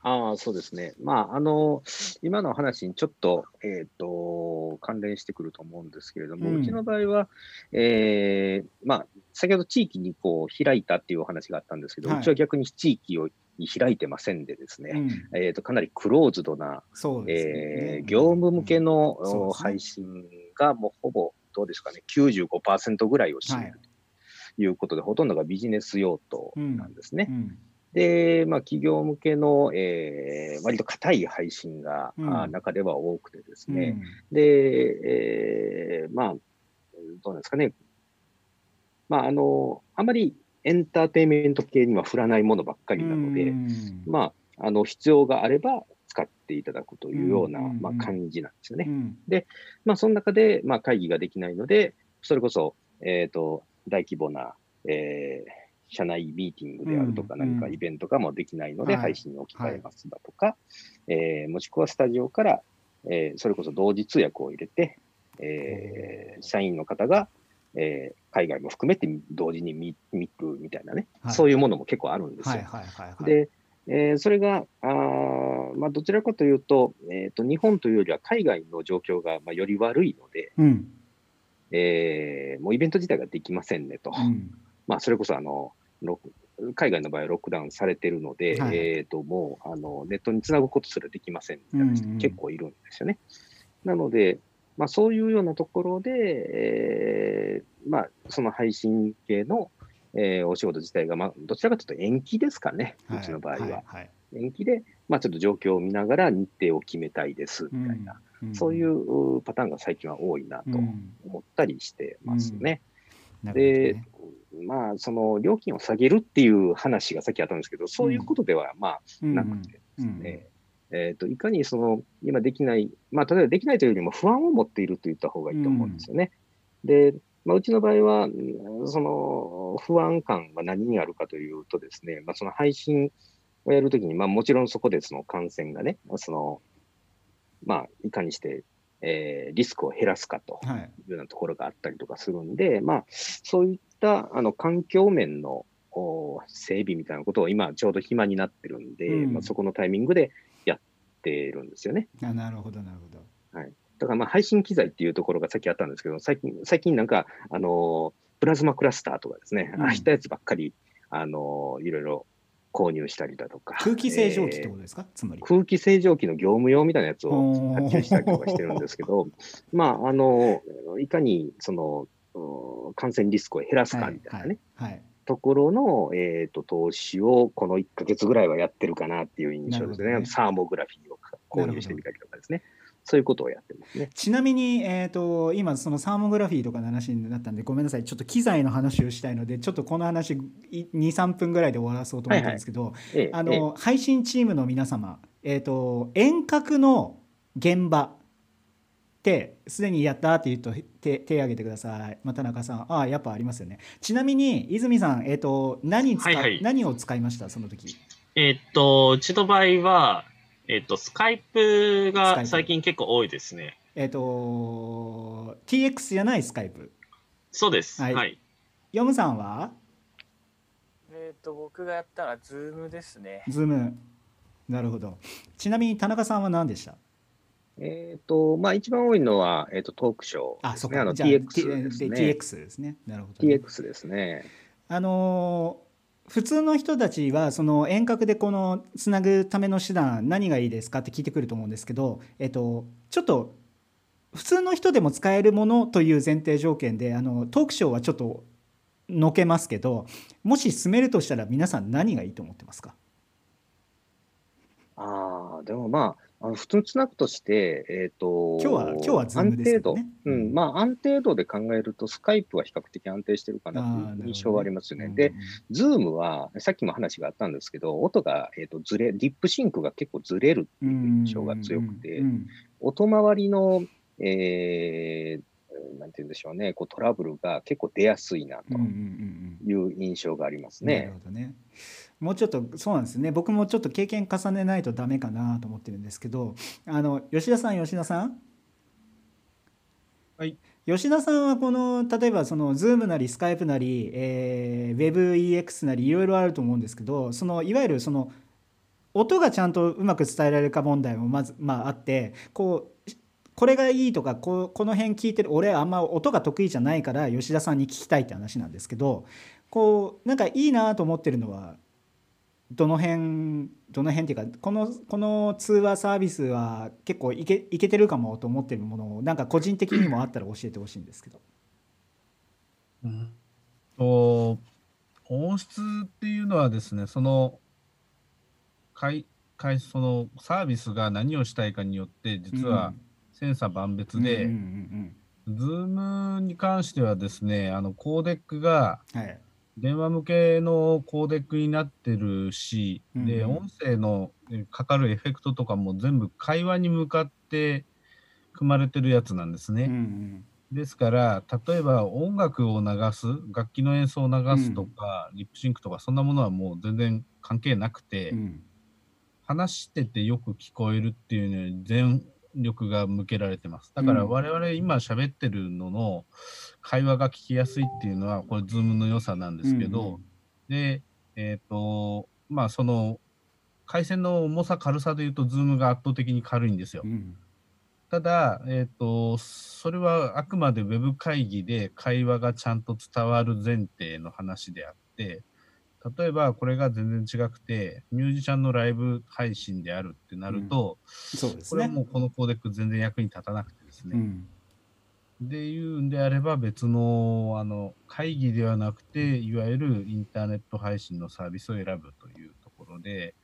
ああ、そうですね。まあ、あの、今の話にちょっと、えっ、ー、と、関連してくると思うんですけれども、うん、ちの場合は、えー、まあ、先ほど地域にこう開いたっていうお話があったんですけど、はい、うちは逆に地域を開いてませんでですね、うん、えっ、ー、と、かなりクローズドな、ね、えー、業務向けの、うん、配信がもうほぼ、どうですかね、95%ぐらいを占めるということで、はい、ほとんどがビジネス用途なんですね。うん。で、まあ、企業向けの、えー、割と硬い配信が、うん、中では多くてですね、うん、で、えー、まあ、どうなんですかね、まあ、あの、あまりエンターテインメント系には振らないものばっかりなので、うん、まあ、あの、必要があれば使っていただくというような、まあ、感じなんですよね。で、まあ、その中で、まあ、会議ができないので、それこそ、えっ、ー、と、大規模な、えー、社内ミーティングであるとか、何かイベントがもうできないので、配信に置き換えますだとか、えー、もしくはスタジオから、えー、それこそ同時通訳を入れて、えー、社員の方が、えー、海外も含めて同時に見見るみたいなね、はい、そういうものも結構あるんですよ。で、えー、それが、あまあ、どちらかというと,、えーと、日本というよりは海外の状況が、まあ、より悪いので、うん、えー、もうイベント自体ができませんねと。うん。まあ、それこそあの海外の場合はロックダウンされてるので、はい、えー、ともうあのネットにつなぐことすらできません。みたいな人結構いるんですよね。うんうん、なので、まあ、そういうようなところで、えーまあ、その配信系の、えー、お仕事自体が、まあ、どちらかというと延期ですかね、うちの場合は。はい。はい。はい、延期で、まあ、ちょっと状況を見ながら日程を決めたいですみたいな、うん。うん、そういうパターンが最近は多いなと思ったりしてますね。うん。うん、で、ね、まあ、その料金を下げるっていう話がさっきあったんですけど、そういうことではまあなくてですね、えーと、いかにその今できない、まあ、例えばできないというよりも不安を持っていると言った方がいいと思うんですよね。で、まあ、うちの場合は、その不安感は何にあるかというとですね、まあ、その配信をやるときに、まあ、もちろんそこでその感染がね、そのまあ、いかにしてえー、リスクを減らすかというようなところがあったりとかするんで、はい、まあ、そういったあの環境面の整備みたいなことを今ちょうど暇になってるんで、うん、まあ、そこのタイミングでやってるんですよね。あなるほど、なるほど。はい。だからまあ配信機材っていうところがさっきあったんですけど、最近、最近なんか、あの、プラズマクラスターとかですね、うん、ああいったやつばっかり、あの、いろいろ購入したりだとか。空気清浄機ってことですか、えー、つまり。空気清浄機の業務用みたいなやつを発注したりとかしてるんですけど、*laughs* まあ、あの、いかに、その、感染リスクを減らすかみたいなね。はい、はいところの、えーと、投資をこの1か月ぐらいはやってるかなっていう印象ですね、ねサーモグラフィーを購入してみたりとかですね。そういうことをやってますね。ちなみに、えーと、今そのサーモグラフィーとかの話になったんでごめんなさいちょっと機材の話をしたいのでちょっとこの話23分ぐらいで終わらそうと思ったんですけど、あの、配信チームの皆様、えーと、遠隔の現場ってすでにやったって言うと手手挙げてください、まあ、田中さんああやっぱありますよね。ちなみに泉さん、えーと、何使、はいはい、何を使いました？その時。えっとうちの場合はえっ、と、スカイプが最近結構多いですね。えっ、と、TX じゃないスカイプ。そうです。はい。はい、ヨムさんは？えっ、と、僕がやったら、ズームですね。ズーム。なるほど。ちなみに田中さんは何でした？えっ、ー、と、まあ、一番多いのは、えっ、ー、と、トークショー、ね。あ、そこあの TX ですね。TX ですね。なるほど、ね、TX ですね。あの普通の人たちはその遠隔でこのつなぐための手段何がいいですかって聞いてくると思うんですけど、えっと、ちょっと普通の人でも使えるものという前提条件であのトークショーはちょっとのけますけどもし進めるとしたら皆さん何がいいと思ってますか？あでもまああの普通つなぐとして、えっ、ー、と、今日は、今日はズームですね。安定度、うん、まあ安定度で考えると、スカイプは比較的安定してるかなという印象はありますよね。ねで、ズームは、さっきも話があったんですけど、音が、えーと、ずれ、リップシンクが結構ずれるっていう印象が強くて、音回りの、えー、なんて言うんでしょうね、こうトラブルが結構出やすいなという印象がありますね。なるほどね。もうちょっとそうなんですね。僕もちょっと経験重ねないとダメかなと思ってるんですけどあの吉田さん吉田さん？はい。吉田さんはこの例えばその Zoom なり Skype なり、えー、WebEX なりいろいろあると思うんですけどそのいわゆるその音がちゃんとうまく伝えられるか問題もまず、まあ、あってこうこれがいいとかここの辺聞いてる俺あんま音が得意じゃないから吉田さんに聞きたいって話なんですけどこうなんかいいなと思ってるのはどの辺どの辺っていうかこのこの通話サービスは結構いけいけてるかもと思ってるものをなんか個人的にもあったら教えてほしいんですけど。うん、と音質っていうのはですねそのかいかいそのサービスが何をしたいかによって実は千差万別で、ズームに関してはですねあのコーデックが、はい電話向けのコーデックになってるし、うん、で音声のかかるエフェクトとかも全部会話に向かって組まれてるやつなんですね。うんうん。ですから、例えば音楽を流す、楽器の演奏を流すとか、うん、リップシンクとか、そんなものはもう全然関係なくて、うん、話しててよく聞こえるっていうのに全力が向けられてます。だから我々今喋ってるのの会話が聞きやすいっていうのは、これ、 Zoom の良さなんですけど、うんうん、で、えっ、ー、と、まあ、その、回線の重さ、軽さでいうと、 Zoom が圧倒的に軽いんですよ。うん、ただ、えっ、ー、と、それはあくまで Web 会議で会話がちゃんと伝わる前提の話であって、例えばこれが全然違くて、ミュージシャンのライブ配信であるってなると、うん、そうですね、これはもうこのコーデック全然役に立たなくてですね。うん、でいうんであれば別のあの会議ではなくて、いわゆるインターネット配信のサービスを選ぶというところで、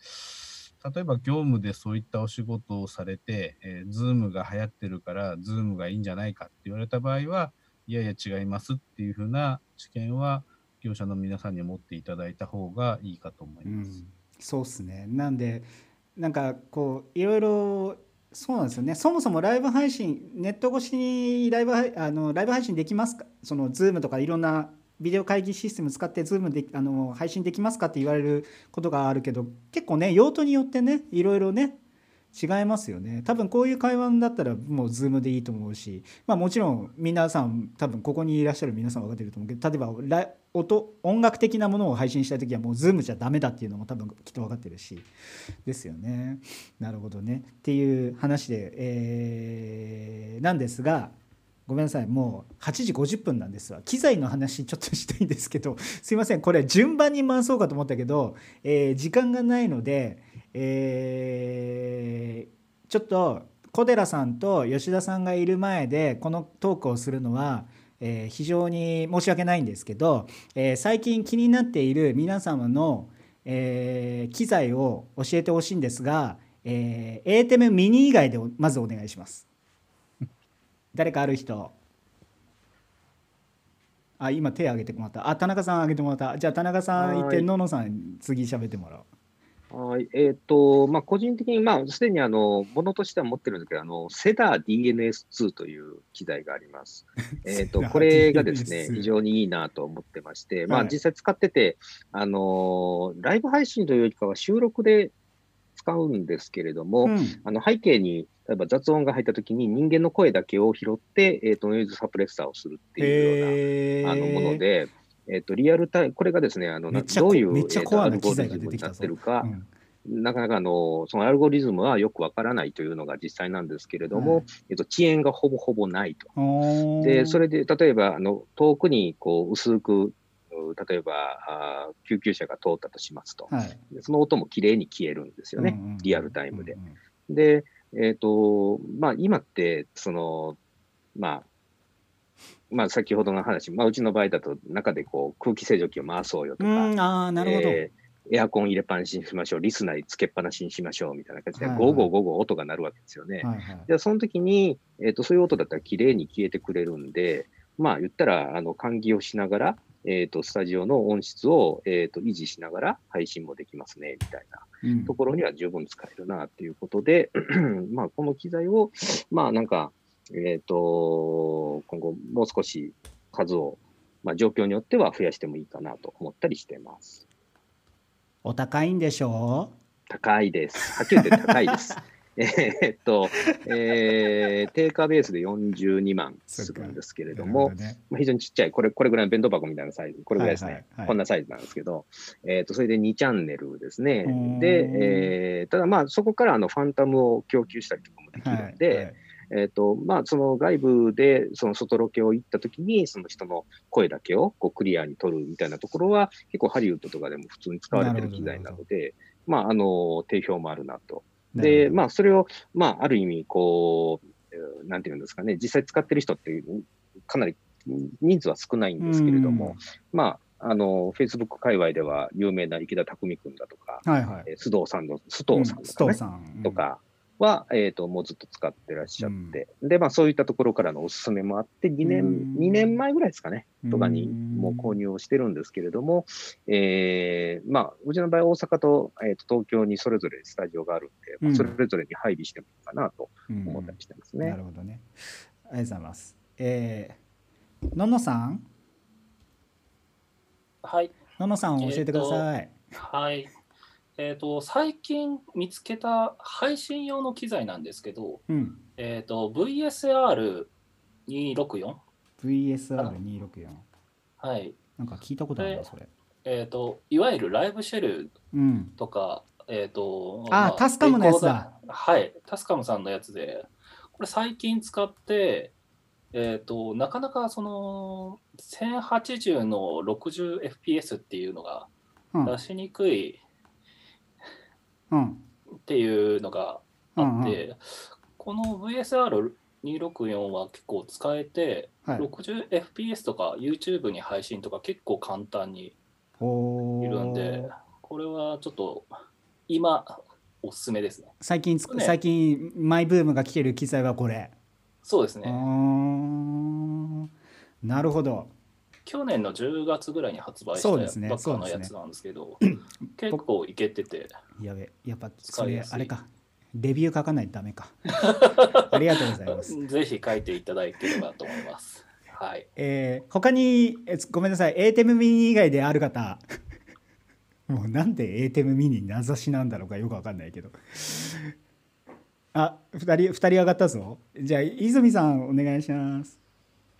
例えば業務でそういったお仕事をされて、えー、Zoom が流行ってるから、Zoom がいいんじゃないかって言われた場合は、いやいや違いますっていうふうな知見は、業者の皆さんに持っていただいた方がいいかと思います。うん、そうですね。なんでなんかこういろいろそうなんですよね。そもそもライブ配信ネット越しにライブあのライブ配信できますか？その Zoom とかいろんなビデオ会議システム使って Zoom であの配信できますかって言われることがあるけど結構ね用途によってねいろいろね違いますよね。多分こういう会話だったらもう Zoom でいいと思うし、まあ、もちろん皆さん多分ここにいらっしゃる皆さん分かってると思うけど例えば音音楽的なものを配信したい時はもう Zoom じゃダメだっていうのも多分きっと分かってるしですよね。なるほどね。っていう話で、えー、なんですがごめんなさい。もう8時50分なんですわ。機材の話ちょっとしたいんですけどすいません。これ順番に回そうかと思ったけど、えー、時間がないのでえー、ちょっと小寺さんと吉田さんがいる前でこのトークをするのは、えー、非常に申し訳ないんですけど、えー、最近気になっている皆様の、えー、機材を教えてほしいんですが、えー、ATEM ミニ以外でまずお願いします。*laughs* 誰かある人あ今手挙げてもらったあ田中さん挙げてもらったじゃあ田中さんいって野々さん次喋ってもらおう。はい。えっ、ー、と、まあ、個人的に、まあ、すでに、あの、ものとしては持ってるんですけど、あの、セダー DNS2 という機材があります。*laughs* えっと、これがですね、非常にいいなと思ってまして、まあ、実際使ってて、あの、ライブ配信というよりかは収録で使うんですけれども、うん、あの、背景に、例えば雑音が入ったときに人間の声だけを拾って、えっ、ー、と、ノイズサプレッサーをするっていうような、あの、もので、えっと、リアルタイム、これがですね、あのどういう、えー、とアルゴリズムになってるか、うん、なかなかあのそのアルゴリズムはよくわからないというのが実際なんですけれども、はい、えっと、遅延がほぼほぼないと。で、それで例えばあの遠くにこう薄く例えばあ救急車が通ったとしますと、はい、その音もきれいに消えるんですよね、うんうん、リアルタイムで。うんうん、で、えーとまあ、今ってその、まあ、まあ、先ほどの話、まあ、うちの場合だと中でこう空気清浄機を回そうよとか、あなるほど、えエアコン入れっぱなしにしましょう、リスナーつけっぱなしにしましょうみたいな感じで、はいはい。ゴーゴーゴーゴー音が鳴るわけですよね。はいはい。で、その時に、えっ、と、そういう音だったら綺麗に消えてくれるんで、まあ、言ったら、あの、換気をしながら、えっ、と、スタジオの音質を、えっ、と、維持しながら配信もできますね、みたいなうん。ところには十分使えるな、っていうことで、*clears throat* まあ、この機材を、まあ、なんか、えっ、と、今後、もう少し数を、まあ、状況によっては増やしてもいいかなと思ったりしてます。お高いんでしょ高いです。はっきり言って高いです。*laughs* えーっと、えー定価ベースで42万するんですけれども、まあ、非常にちっちゃい、これ、これぐらいの弁当箱みたいなサイズ、これぐらいですね。はいはいはいこんなサイズなんですけど、えーっと、それで2チャンネルですねー。で、えーただまあ、そこからあのファンタムを供給したりとかもできるんで、えっ、と、まあ、その外部で、その外ロケを行った時に、その人の声だけをこうクリアに取るみたいなところは、結構ハリウッドとかでも普通に使われてる機材なので、まあ、あの、定評もあるなと。で、まあ、それを、まあ、ある意味、こう、えーなんていうんですかね、実際使ってる人って、かなり人数は少ないんですけれども、まあ、あの、Facebook 界隈では有名な池田匠君だとか、はいはい。えー須藤さんの、須藤さんうんとか、ねうん。とかは、えっ、と、もうずっと使ってらっしゃって、で、まあ、そういったところからのおすすめもあって、2年、2年前ぐらいですかね、とかにもう購入をしてるんですけれども、えーまあ、うちの場合、大阪と,、えーと東京にそれぞれスタジオがあるんで、まあうんそれぞれに配備してもいいかなと思ったりしてますね。なるほどね。ありがとうございます。えー、ののさん？はい。ののさん教えてください。はい。えっ、と、最近見つけた配信用の機材なんですけど、うん。えっ、と、VSR264。VSR264。はい。なんか聞いたことあるな、それ。えっ、と、いわゆるライブシェルうん。とか、えっ、と、あタスカムのやつだはい、タスカムさんのやつで、これ最近使って、えっ、と、なかなかその、1080の 60fps っていうのがうん出しにくいうん。っていうのがあって、この VSR264 は結構使えて、はい 60fps とか YouTube に配信とか結構簡単においるんで、これはちょっと今おすすめですね。最近ね最近マイブームが来てる機材はこれ。あそうですね。ーなるほど。去年の10月ぐらいに発売したばっかのやつなんですけど、結構いけてて、やべ、やっぱそれあれか。レビュー書かないとダメか。*laughs* ありがとうございます。ぜひ書いていただければと思います。はい。えー他にえごめんなさい。ATEM ミニ以外である方。*laughs* もうなんで ATEM ミニ名指しなんだろうかよくわかんないけど。あ二人二人上がったぞ。じゃあ泉さんお願いします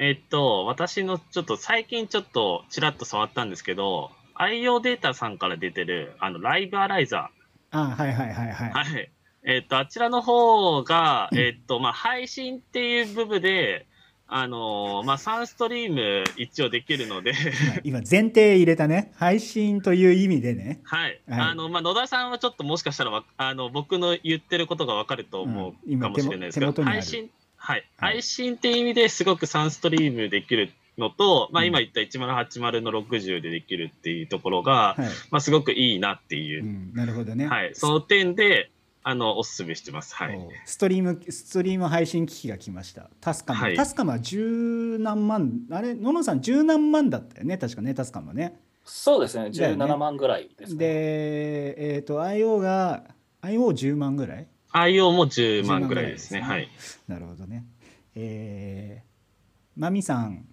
えっと、私のちょっと最近ちょっとちらっと触ったんですけど、IO データさんから出てる、あの、ライブアライザあはいはいはいはい。ー。はい。えっと、あちらの方が、えっと、まあ、配信っていう部分で、あのまあ、3ストリーム一応できるので、*laughs* 今前提入れたね。配信という意味でね。はい。はい。あの、まあ、野田さんはちょっともしかしたらわ、あの、僕の言ってることがわかると思うかもしれないですけど、手元手元にある。配信、はい。配信っていう意味ですごく3ストリームできるのと、まあ、今言った1080の60でできるっていうところが、はい。まあ、すごくいいなっていう、なるほどね。はい。その点で、あの、おすすめしてます。はい。ストリームストリーム配信機器が来ました。タスカム、はい。タスカムは十何万あれ？野々さん十何万だったよね？確かねタスカムはね。そうですね、だよね。17万ぐらいですね。で、えっ、と、IO が、IO10 万ぐらい？IO も10万ぐらいですね。10万ぐはい。なるほどね。えー、マミさん。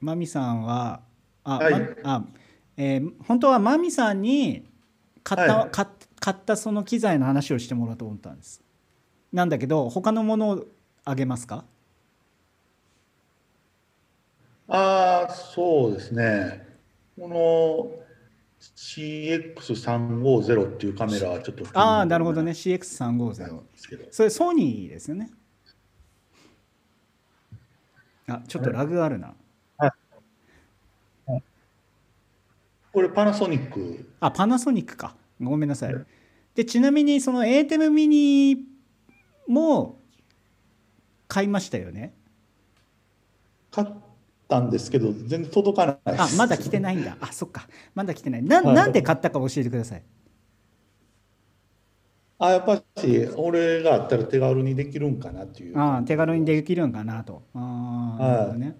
マミさんは、あ、はいまあ、えー本当はマミさんに買った、はい買っ買ったその機材の話をしてもらおうと思ったんです。なんだけど、他のものをあげますか？ああ、そうですね。この CX350 っていうカメラはちょっとああ、なるほどね。CX350。それソニーですよね。あ、ちょっとラグあるな。これパナソニック。あ、パナソニックか。ごめんなさい。で、ちなみにその ATEM ミニも買いましたよね。買ったんですけど全然届かないあまだ来てないんだあそっか。まだ来てない。な,、はい。なんで買ったか教えてください。あやっぱし俺があったら手軽にできるんかなっていう。ああ手軽にできるんかなと。ああなるほどね、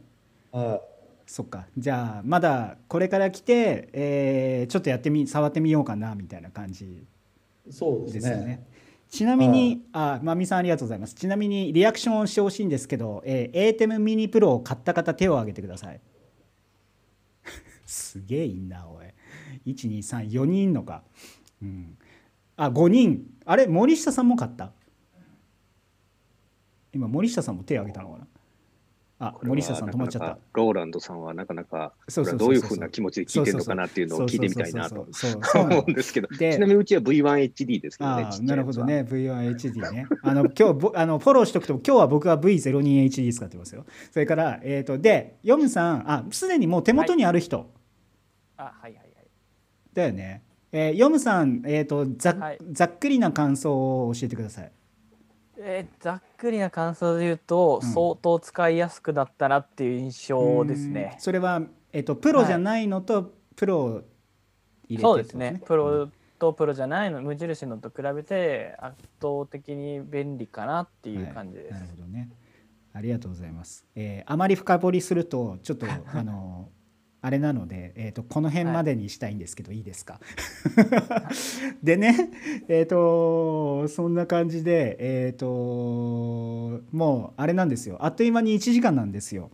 はい。そっか。じゃあまだこれから来て、えーちょっとやってみ触ってみようかなみたいな感じそうですね。ですよね。ちなみに、あ、まみさんありがとうございます。ちなみにリアクションをしてほしいんですけど、えー、ATEM ミニプロを買った方手を挙げてください。*laughs* すげえいいな、おい。1、2、3、4人いんのか。うん。あ、5人。あれ、森下さんも買った？今、森下さんも手を挙げたのかな？あ、森下さん止まっちゃった。ローランドさんはなかなか、そうそうどういうふうな気持ちで聞いてるのかなっていうのを聞いてみたいなとそうそうそうそうそう。*laughs* 思うんですけど、ちでなみにうちは V1HD ですけどね、なるほどね。V1HD ね。あの *laughs* 今日ぼあのフォローしとくと今日は僕は V02HD 使ってますよ。それからえっ、とでヨムさんあすでにもう手元にある人、あはいはいはい。だよね。えーヨムさんえっ、とざ,、ざっくりな感想を教えてくださいえーざっくりな感想で言うと、うん。相当使いやすくなったなっていう印象ですね。それはえっ、とプロじゃないのと、プロを入れてそうですね。プロとプロじゃないの無印のと比べて圧倒的に便利かなっていう感じです、なるほどね。ありがとうございます。えーあまり深掘りするとちょっと *laughs* あのあれなので、えー、とこの辺までにしたいんですけど、い、いですか？*laughs* でねえっ、とそんな感じでえっ、ともうあれなんですよ。あっという間に1時間なんですよ。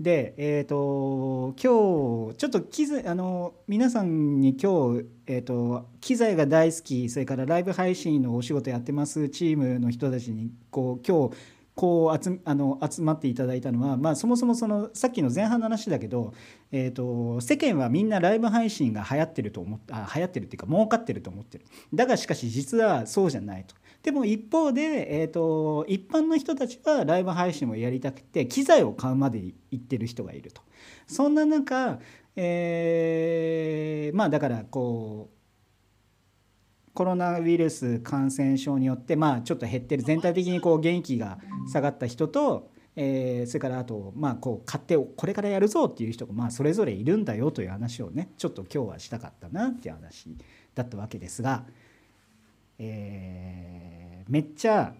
でえっ、と今日ちょっと機材あの皆さんに今日、えー、と機材が大好きそれからライブ配信のお仕事やってますチームの人たちにこう今日こう集あの集まっていただいたのは、まあ、そもそもそのさっきの前半の話だけど、えー、と世間はみんなライブ配信が流行ってると思っあ流行ってるっていうか儲かってると思ってるだがしかし実はそうじゃないと。でも一方で、えー、と一般の人たちはライブ配信をやりたくて機材を買うまで行ってる人がいると。そんな中、えーまあだからこうコロナウイルス感染症によってまあちょっと減ってる。全体的にこう元気が下がった人と、えーそれからあとまあこう買ってこれからやるぞっていう人がまあそれぞれいるんだよという話をねちょっと今日はしたかったなっていう話だったわけですが、えーめっちゃ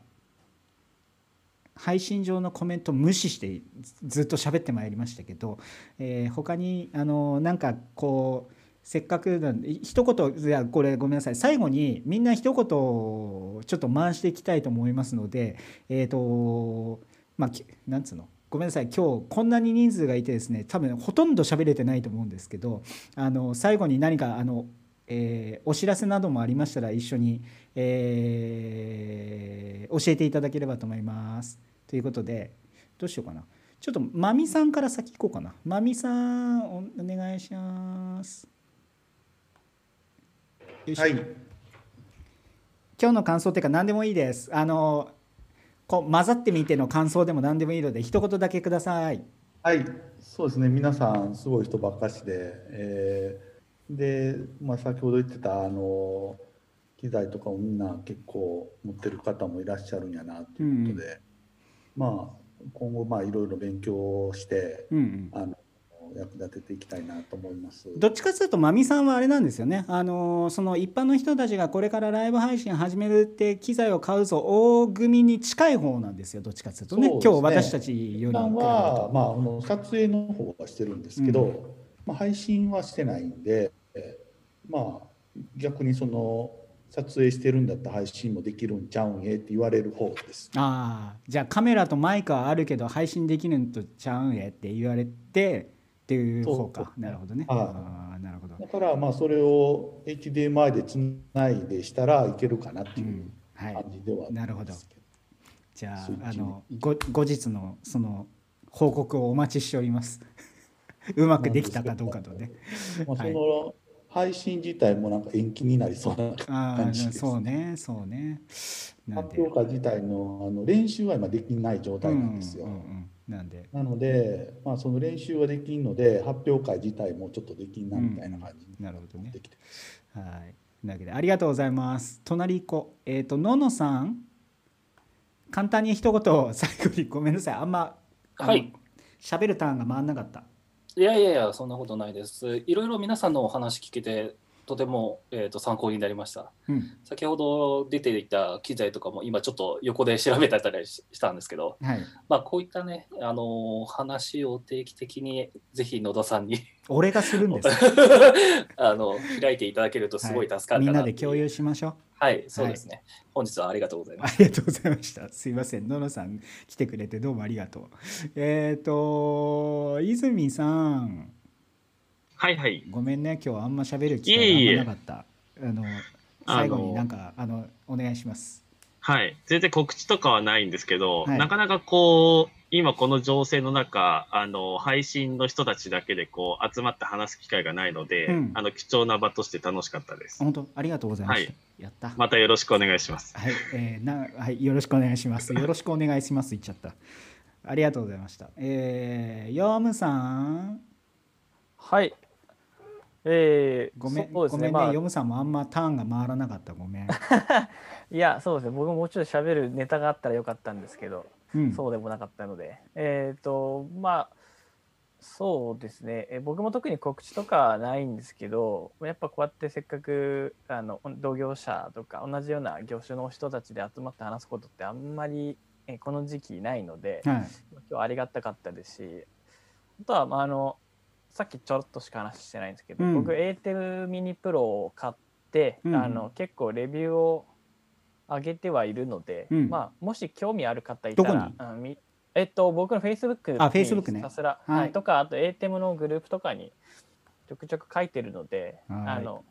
配信上のコメント無視してずっと喋ってまいりましたけど、えー他にあのなんかこうせっかくなんで一言いやこれごめんなさい最後にみんな一言ちょっと回していきたいと思いますのでえっ、とまあなんつうの？ごめんなさい今日こんなに人数がいてですね多分ほとんど喋れてないと思うんですけどあの最後に何かあの、えーお知らせなどもありましたら一緒に、えー教えていただければと思います。ということでどうしようかなちょっとまみさんから先行こうかなまみさんお願いします。はい。今日の感想っていうか何でもいいです。あのこう混ざってみての感想でも何でもいいので一言だけください。はい、そうですね、皆さん、すごい人ばっかしで、えーで、まあ、先ほど言ってた、あの、機材とかをみんな結構持ってる方もいらっしゃるんやなということで、まあ、今後、まあ、いろいろ勉強して、うんうん。あの、役立てていきたいなと思います。どっちかというとまみさんはあれなんですよねあのその一般の人たちがこれからライブ配信始めるって機材を買うぞ大組に近い方なんですよどっちかというとねね今日私たちよりは、と。まあ、あの撮影の方はしてるんですけど、うんまあ、配信はしてないんで、えーまあ、逆にその撮影してるんだったら配信もできるんちゃうんえって言われる方です。ああじゃあカメラとマイクはあるけど配信できるんとちゃうんやって言われてっていう方かなるほどね。はいああなるほど。だからまあそれを HDMI でつないでしたらいけるかなっていうはい感じではあるなるほど。じゃああのご後日のその報告をお待ちしております。*laughs* うまくできたかどうかとね。まあ、そはいの配信自体もなんか延期になりそうな感じです。そうねそうね。発表会自体のあの練習は今できない状態なんですよ。うんうんうんなんでなので、まあ、その練習はできんので発表会自体もちょっとできんなみたいな感じになるほどねできてはい。というわけでありがとうございます。隣行こう。えっ、とののさん簡単に一言最後にごめんなさいあんまはい喋るターンが回んなかった。いやいやいや、そんなことないです。いろいろ皆さんのお話聞けて、とても、えー、と参考になりました。うん先ほど出ていた機材とかも今ちょっと横で調べたりししたんですけど、はいまあ、こういったね、あのー話を定期的にぜひ野田さんに俺がするんです *laughs* あの開いていただけるとすごい助かるみんかなっていうなで共有しましょうはい、そうですね。本日はありがとうございます。ありがとうございました。すいません。ののさん来てくれてどうもありがとう。えっ、と、泉さん。はいはい。ごめんね。今日あんま喋る機いえいえ会がなかった。あの、最後になんか、あの、お願いします。はい。全然告知とかはないんですけど、はいなかなかこう、今この情勢の中、あの、配信の人たちだけでこう、集まって話す機会がないので、うんあの、貴重な場として楽しかったです。本当、ありがとうございました。はいやった。またよろしくお願いします。はい、えーな、はい、よろしくお願いします。よろしくお願いします。言っちゃった。ありがとうございました。えー、ヨムさん。はい。えー、ごめん、そうですね。ごめんね、まあヨムさんもあんまターンが回らなかった。ごめん。*laughs* いや、そうですね。僕ももうちょっと喋るネタがあったらよかったんですけど、うんそうでもなかったので。えっ、と、まあ、そうですね。え僕も特に告知とかはないんですけど、やっぱこうやってせっかくあの同業者とか同じような業種の人たちで集まって話すことってあんまりえこの時期ないので、はい今日ありがたかったですし、あとは、まあ、あの、さっきちょろっとしか話してないんですけど、うん。僕 ATEM ミニプロを買って、うん。あの結構レビューを上げてはいるので、うん。まあ、もし興味ある方いたらに？うんみえっと、僕の Facebook あ Facebook ねひたすら、はい。はい。とかあと ATEM のグループとかにちょくちょく書いてるのではい。あの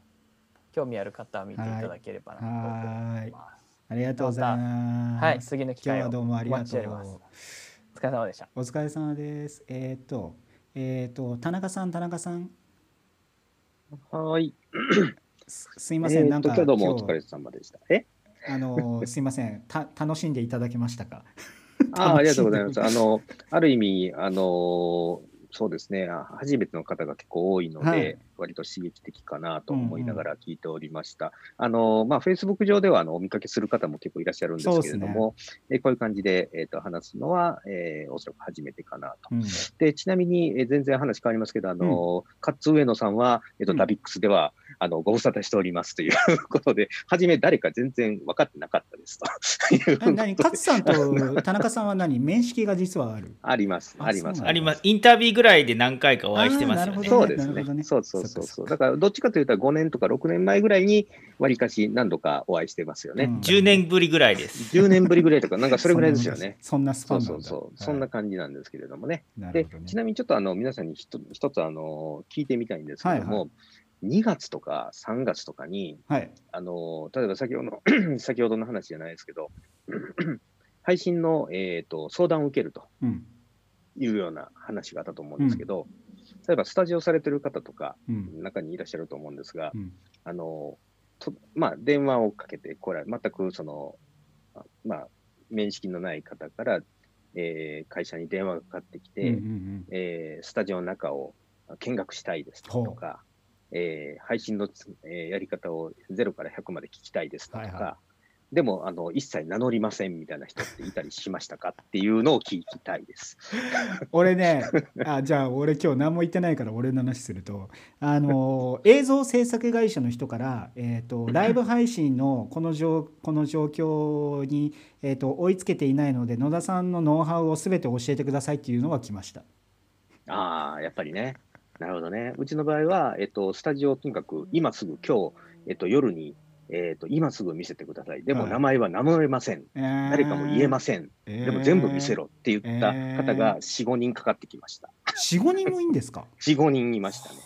興味ある方は見ていただければなと思いはい。ます。ありがとうございます。はい。次の機会を今日はどうもありがお待ちとう。しております。お疲れ様でした。お疲れ様です。えっ、と、えっ、と、田中さん、田中さん。はい。すすいません、えーなんかと今日どうもお今疲れ様でした。え？あの、*laughs* すいません、た楽しんでいただけましたか？あーありがとうございます。あの、ある意味、あの、そうですね、あ初めての方が結構多いので、はい割と刺激的かなと思いながら聞いておりました。あの、まあ、Facebook 上ではあのお見かけする方も結構いらっしゃるんですけれども、えこういう感じで、えー、と話すのは、えーおそらく初めてかなと。うんで、ちなみに、えー全然話変わりますけど、あの、カッツ上野さんは、えっ、と、ダビックスでは、あの、ご無沙汰しておりますという *laughs* ことで、初め誰か全然分かってなかったですということえで。何勝さんと *laughs* 田中さんは何？面識が実はあるあります、ああります。あります。インタビューぐらいで何回かお会いしてますよね。そうですね。そうそうそうそう。だから、どっちかというと5年とか6年前ぐらいに、わりかし何度かお会いしてますよね。10年ぶりぐらいです。10年ぶりぐらいとか、なんかそれぐらいですよね。*laughs* そんなスパンそなんだうそうそう。そんな感じなんですけれどもね。なるでほどね、ちなみにちょっとあの、皆さんにひと一つあの、聞いてみたいんですけどはいも、2月とか3月とかに、はい。あの、例えば先ほどの *clears throat* 先ほどの話じゃないですけど、*clears throat* 配信の、えー、と相談を受けるとうん。いうような話があったと思うんですけど、例えばスタジオされてる方とか、うん。中にいらっしゃると思うんですが、うん。あのとまあ、電話をかけて、これは全くその、あまあ、面識のない方から、えー会社に電話がかかってきて、うんうんうん。えースタジオの中を見学したいですとか、えー配信のつ、えーやり方を0から100まで聞きたいですとか、はいはでもあの一切名乗りませんみたいな人っていたりしましたかっていうのを聞きたいです。*laughs* 俺ねあじゃあ俺今日何も言ってないから俺の話するとあの映像制作会社の人から、えー、とライブ配信のこの状この状況に、えー、と追いつけていないので野田さんのノウハウを全て教えてくださいっていうのが来ました。ああ、やっぱりね。なるほどね。うちの場合は、えっと、スタジオをとにかく今すぐ今日、えっと、夜に、えっと、今すぐ見せてください。でもはい名前は名乗れません。えー誰かも言えません。えーでも全部見せろって言った方が4、5人かかってきました。45人もいいんですか？4、*laughs* 5人いましたね。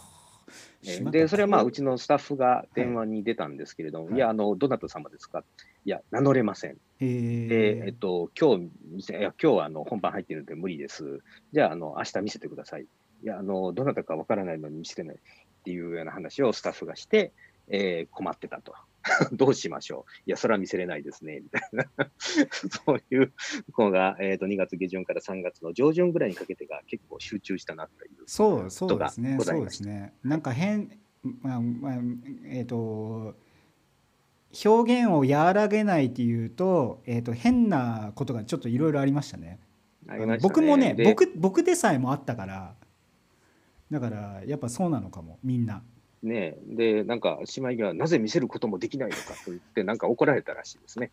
で、それはまあ、うちのスタッフが電話に出たんですけれども、い、や、あの、どなた様ですか？いや、名乗れません。えーで、えっと、今日見せ、いや、今日はあの本番入ってるんで無理です。じゃあ、あの、明日見せてください。いや、あの、どなたかわからないのに見せれないっていうような話をスタッフがして、えー困ってたと。*laughs* どうしましょういや、それは見せれないですね。みたいな。*laughs* そういうのが、えっ、と、2月下旬から3月の上旬ぐらいにかけてが結構集中したなというそうそうですね。そうで。すね。なんか変、まあまあ、えっ、と表現を和らげないっていうと、えっ、と変なことがちょっといろいろありましたね。ね僕もね、で僕僕でさえもあったから、だからやっぱそうなのかもみんな。ねで、なんか、姉妹がなぜ見せることもできないのかと言って、なんか怒られたらしいですね。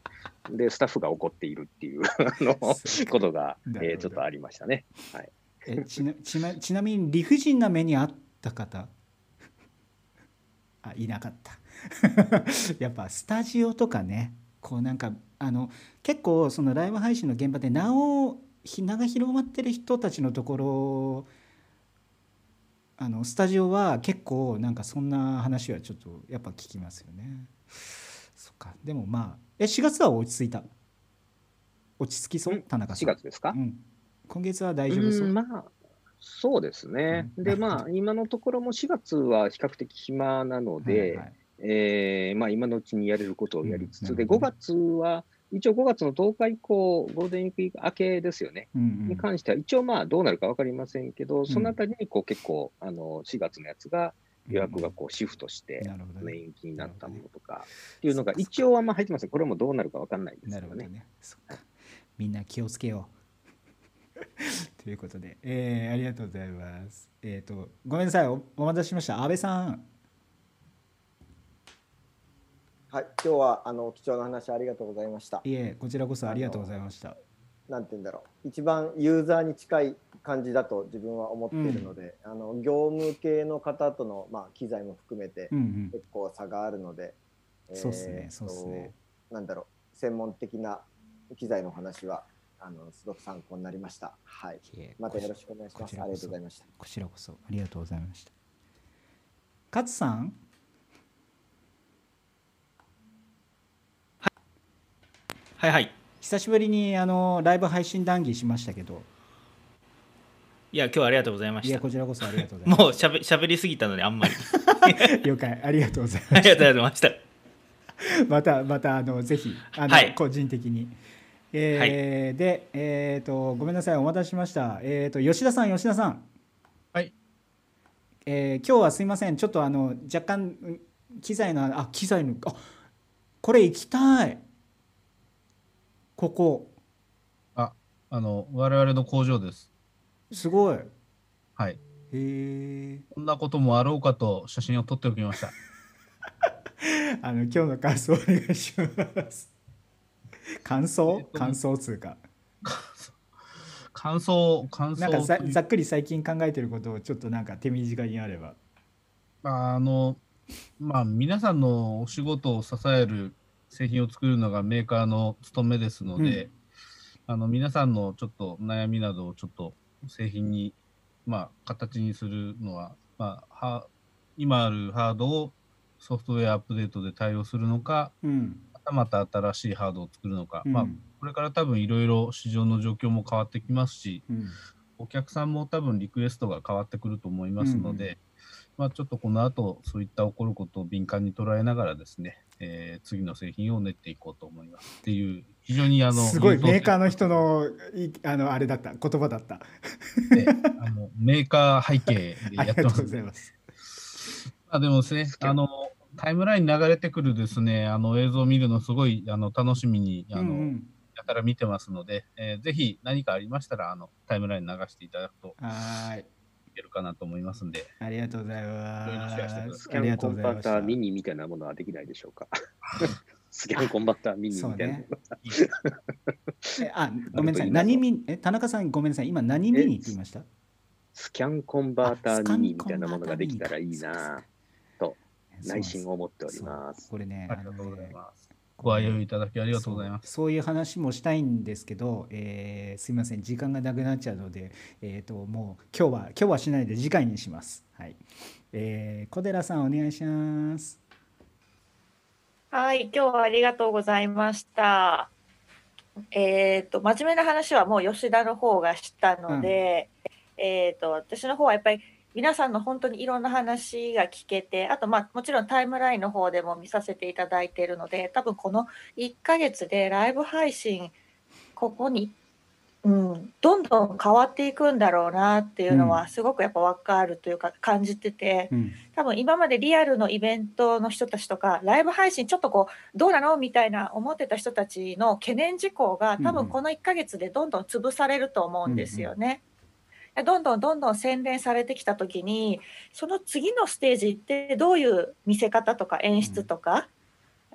で、スタッフが怒っているっていう *laughs* あのことが、えー、ちょっとありましたね。はい、えちな *laughs* ちなちなみに理不尽な目にあった方。あいなかった。*laughs* やっぱスタジオとかねこうなんかあの結構そのライブ配信の現場で名を名が広まってる人たちのところあのスタジオは結構なんかそんな話はちょっとやっぱ聞きますよね。そっか。でもまあえ4月は落ち着いた？落ち着きそう？田中さん。4月ですか、うん、今月は大丈夫そう？まあそうですね、うん、でまあ今のところも4月は比較的暇なので、はいはい、えー、まあ、今のうちにやれることをやりつつ、うん、で5月は一応5月の10日以降、ゴールデンウィーク明けですよね、うんうん、に関しては、一応まあどうなるか分かりませんけど、そのあたりにこう結構、あの4月のやつが予約がこうシフトして、延期になったものとかっていうのが、一応はまあ入ってますこれもどうなるか分かんないですよね。ね。みんな気をつけよう。*laughs* ということで、えー、ありがとうございます。えっ、ー、と、ごめんなさい。お、お待たせしました。安倍さん。はい、今日はあの貴重な話ありがとうございました。いえ、こちらこそありがとうございました。なんて言うんだろう、一番ユーザーに近い感じだと自分は思っているので、うん、あの業務系の方とのまあ機材も含めて結構差があるので、うんうん、そうですね、そうですね。なんだろう、専門的な機材の話はあのすごく参考になりました。はい。またよろしくお願いします。ありがとうございました。こちらこそありがとうございました。勝さん。はいはい。久しぶりにあのライブ配信談義しましたけど。いや今日はありがとうございました。いやこちらこそありがとうございます。もうしゃべしゃべりすぎたのであんまり。*laughs* 了解ありがとうございます。ありがとうございました。またまたあのぜひあの、はい、個人的に。えー、はい、でえっ、ー、とごめんなさいお待たせしました。えっ、ー、と吉田さん吉田さん。はい。えー、今日はすいません。ちょっとあの若干機材のあ機材のあこれ行きたいここ。ああの我々の工場です。すごい。はい。へえ。こんなこともあろうかと写真を撮っておきました。*laughs* あの今日の感想お願いします。*laughs* 感想、えっと、感想つうか。*laughs* 感想感想なんかざっくり最近考えてることをちょっとなんか手短にあれば。あのまあ皆さんのお仕事を支える製品を作るのがメーカーの務めですので、うん、あの皆さんのちょっと悩みなどをちょっと製品に、まあ、形にするのは、まあ、は今あるハードをソフトウェアアップデートで対応するのか、うん、またまた新しいハードを作るのか、うん、まあ、これから多分いろいろ市場の状況も変わってきますし、お客さんも多分リクエストが変わってくると思いますので、まあ、ちょっとこの後そういった起こることを敏感に捉えながらですね、えー、次の製品を練っていこうと思いますっていう非常にあのすごいメーカーの人のあのあれだった言葉だった、*laughs* ね、あのメーカー背景でやってます。あでもですねあのタイムラインに流れてくるですねあの映像を見るのすごいあの楽しみにあの、うんうん。やたら見てますので、えー、ぜひ何かありましたらあのタイムライン流していただくと。はいけるかなと思いますんで。ありがとうございます。スキャンコンバッターミニみたいなものはできないでしょうか。*laughs* スキャンコンバッターミニみたいな。ね、*laughs* あ、ごめんなさい。何ミニ、え、田中さん、ごめんなさい。今何ミニって言いました？スキャンコンバーターミニみたいなものができたらいいなと内心思っております。これね、ありがとうございます。ご愛用いただきありがとうございます。そういう話もしたいんですけど、えー、すいません。時間がなくなっちゃうので、えーと、もう今日は今日はしないで次回にします。はい。えー、小寺さんお願いします。はい今日はありがとうございました。えっ、ー、と真面目な話はもう吉田の方がしたので、うん、えっ、と私の方はやっぱり皆さんの本当にいろんな話が聞けてあとまあもちろんタイムラインの方でも見させていただいているので多分この1ヶ月でライブ配信ここに、うん、どんどん変わっていくんだろうなっていうのはすごくやっぱ分かるというか感じてて、うん、多分今までリアルのイベントの人たちとかライブ配信ちょっとこうどうなのみたいな思ってた人たちの懸念事項が多分この1ヶ月でどんどん潰されると思うんですよね。どんどんどんどん洗練されてきた時にその次のステージってどういう見せ方とか演出とか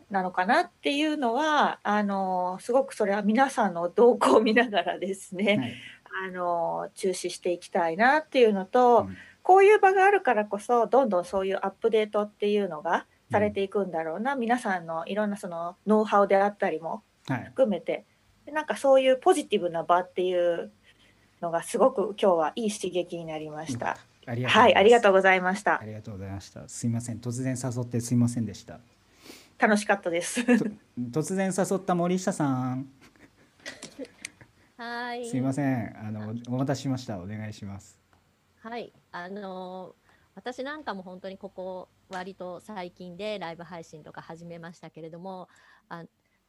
なのかなっていうのはあのすごくそれは皆さんの動向を見ながらですね、はい、あの注視していきたいなっていうのと、うん、こういう場があるからこそどんどんそういうアップデートっていうのがされていくんだろうな、うん、皆さんのいろんなそのノウハウであったりも含めて、はい、なんかそういうポジティブな場っていうのがすごく今日はいい刺激になりました。うん、はい、ありがとうございました。ありがとうございました。すいません、突然誘ってすいませんでした。楽しかったです。*laughs* 突然誘った森下さん。はい。すいません、あのお待たせしました。お願いします。はい、あの私なんかも本当にここ割と最近でライブ配信とか始めましたけれども、あ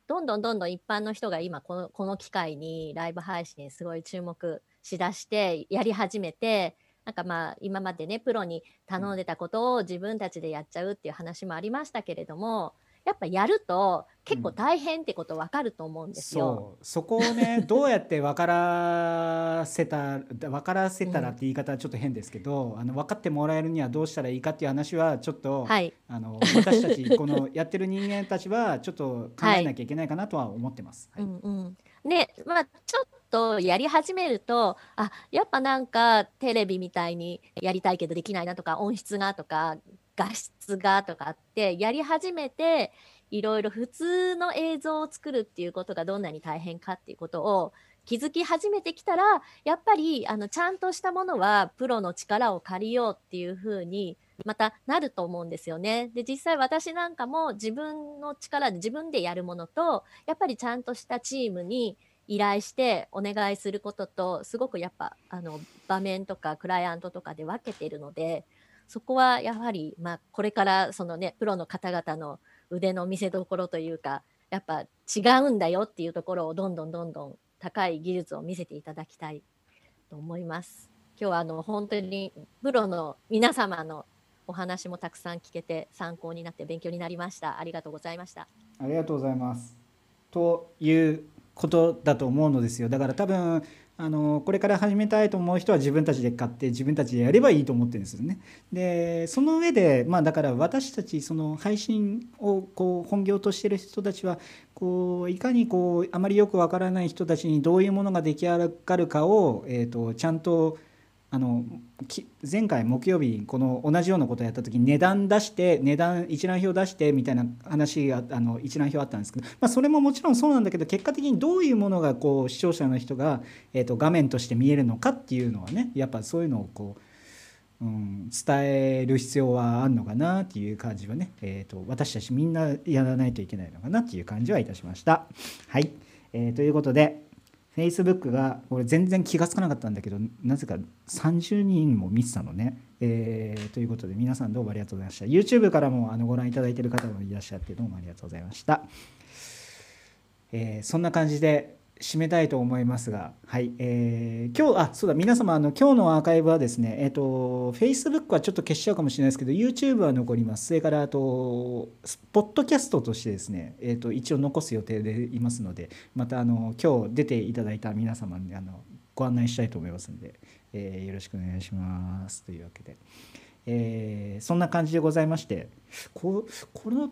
どんどんどんどん一般の人が今このこの機会にライブ配信にすごい注目しだしてやり始めてなんかまあ今までねプロに頼んでたことを自分たちでやっちゃうっていう話もありましたけれどもやっぱやると結構大変ってこと分かると思うんですよ。う。ん、そこをねどうやって分からせた *laughs* 分からせたらって言い方はちょっと変ですけど、うん、あの分かってもらえるにはどうしたらいいかっていう話はちょっと、はい、あの私たちこのやってる人間たちはちょっと考えなきゃいけないかなとは思ってます。はい、うんうん。でまあちょっとやり始めるとあやっぱなんかテレビみたいにやりたいけどできないなとか音質がとか画質がとかってやり始めていろいろ普通の映像を作るっていうことがどんなに大変かっていうことを気づき始めてきたらやっぱりあのちゃんとしたものはプロの力を借りようっていうふうにまたなると思うんですよね。で実際私なんかも自分の力で自分でやるものとやっぱりちゃんとしたチームに依頼してお願いすることとすごくやっぱあの場面とかクライアントとかで分けてるのでそこはやはり、まあ、これからそのねプロの方々の腕の見せ所というかやっぱ違うんだよっていうところをどんどんどんどん高い技術を見せていただきたいと思います。今日はあの本当にプロの皆様のお話もたくさん聞けて参考になって勉強になりました。ありがとうございました。ありがとうございます。ということだと思うのですよ。だから多分あのこれから始めたいと思う人は自分たちで買って自分たちでやればいいと思ってるんですよね。でその上でまあだから私たちその配信をこう本業としてる人たちはこういかにこうあまりよくわからない人たちにどういうものが出来上がるかを、えーとちゃんとあの前回木曜日この同じようなことをやった時に値段出して値段一覧表出してみたいな話があの一覧表あったんですけど、まあ、それももちろんそうなんだけど結果的にどういうものがこう視聴者の人が、えー、と画面として見えるのかっていうのはねやっぱそういうのをこう、うん、伝える必要はあるのかなっていう感じはね、えー、と私たちみんなやらないといけないのかなっていう感じはいたしました。はい、えー、ということで Facebook が俺全然気が付かなかったんだけどなぜか30人も見てたのね。えー、ということで皆さんどうもありがとうございました。YouTube からもあのご覧いただいている方もいらっしゃってどうもありがとうございました。えー、そんな感じで締めたいと思いますが、はい、えー、今日、あ、そうだ、皆様、あの、今日のアーカイブはですね、えっ、ー、と、Facebook はちょっと消しちゃうかもしれないですけど、YouTube は残ります。それから、あと、ポッドキャストとしてですね、えっ、ー、と、一応残す予定でいますので、また、あの、今日出ていただいた皆様に、あの、ご案内したいと思いますので、えー、よろしくお願いします。というわけで、えー、そんな感じでございまして、ここの、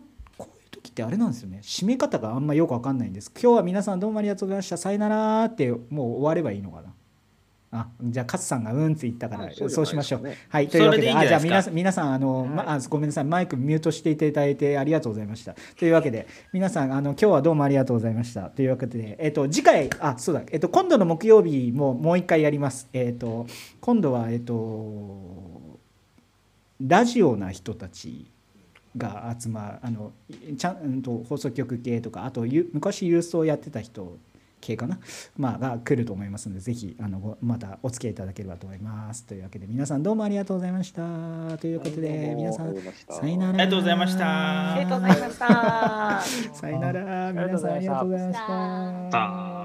時ってあれなんですよね。締め方があんまよく分かんないんです。今日は皆さんどうもありがとうございました。さよならってもう終わればいいのかな。あじゃあ勝さんがうんって言ったから、そうしましょう。はいというわけであじゃあ皆さん皆さんあの、ま、あごめんなさいマイクミュートしていただいてありがとうございました。というわけで皆さんあの今日はどうもありがとうございました。というわけでえっ、と次回あそうだえっ、と今度の木曜日ももう一回やります。えっ、と今度はえっ、とラジオな人たちが集まあのちゃんと放送局系とかあと昔郵送やってた人系かな、まあ、が来ると思いますのでぜひあのまたお付き合いいただければと思います。というわけで皆さんどうもありがとうございました。ということで皆さんさよなら。ありがとうございました。ありがとうございました。*laughs* さよなら。皆さんありがとうございました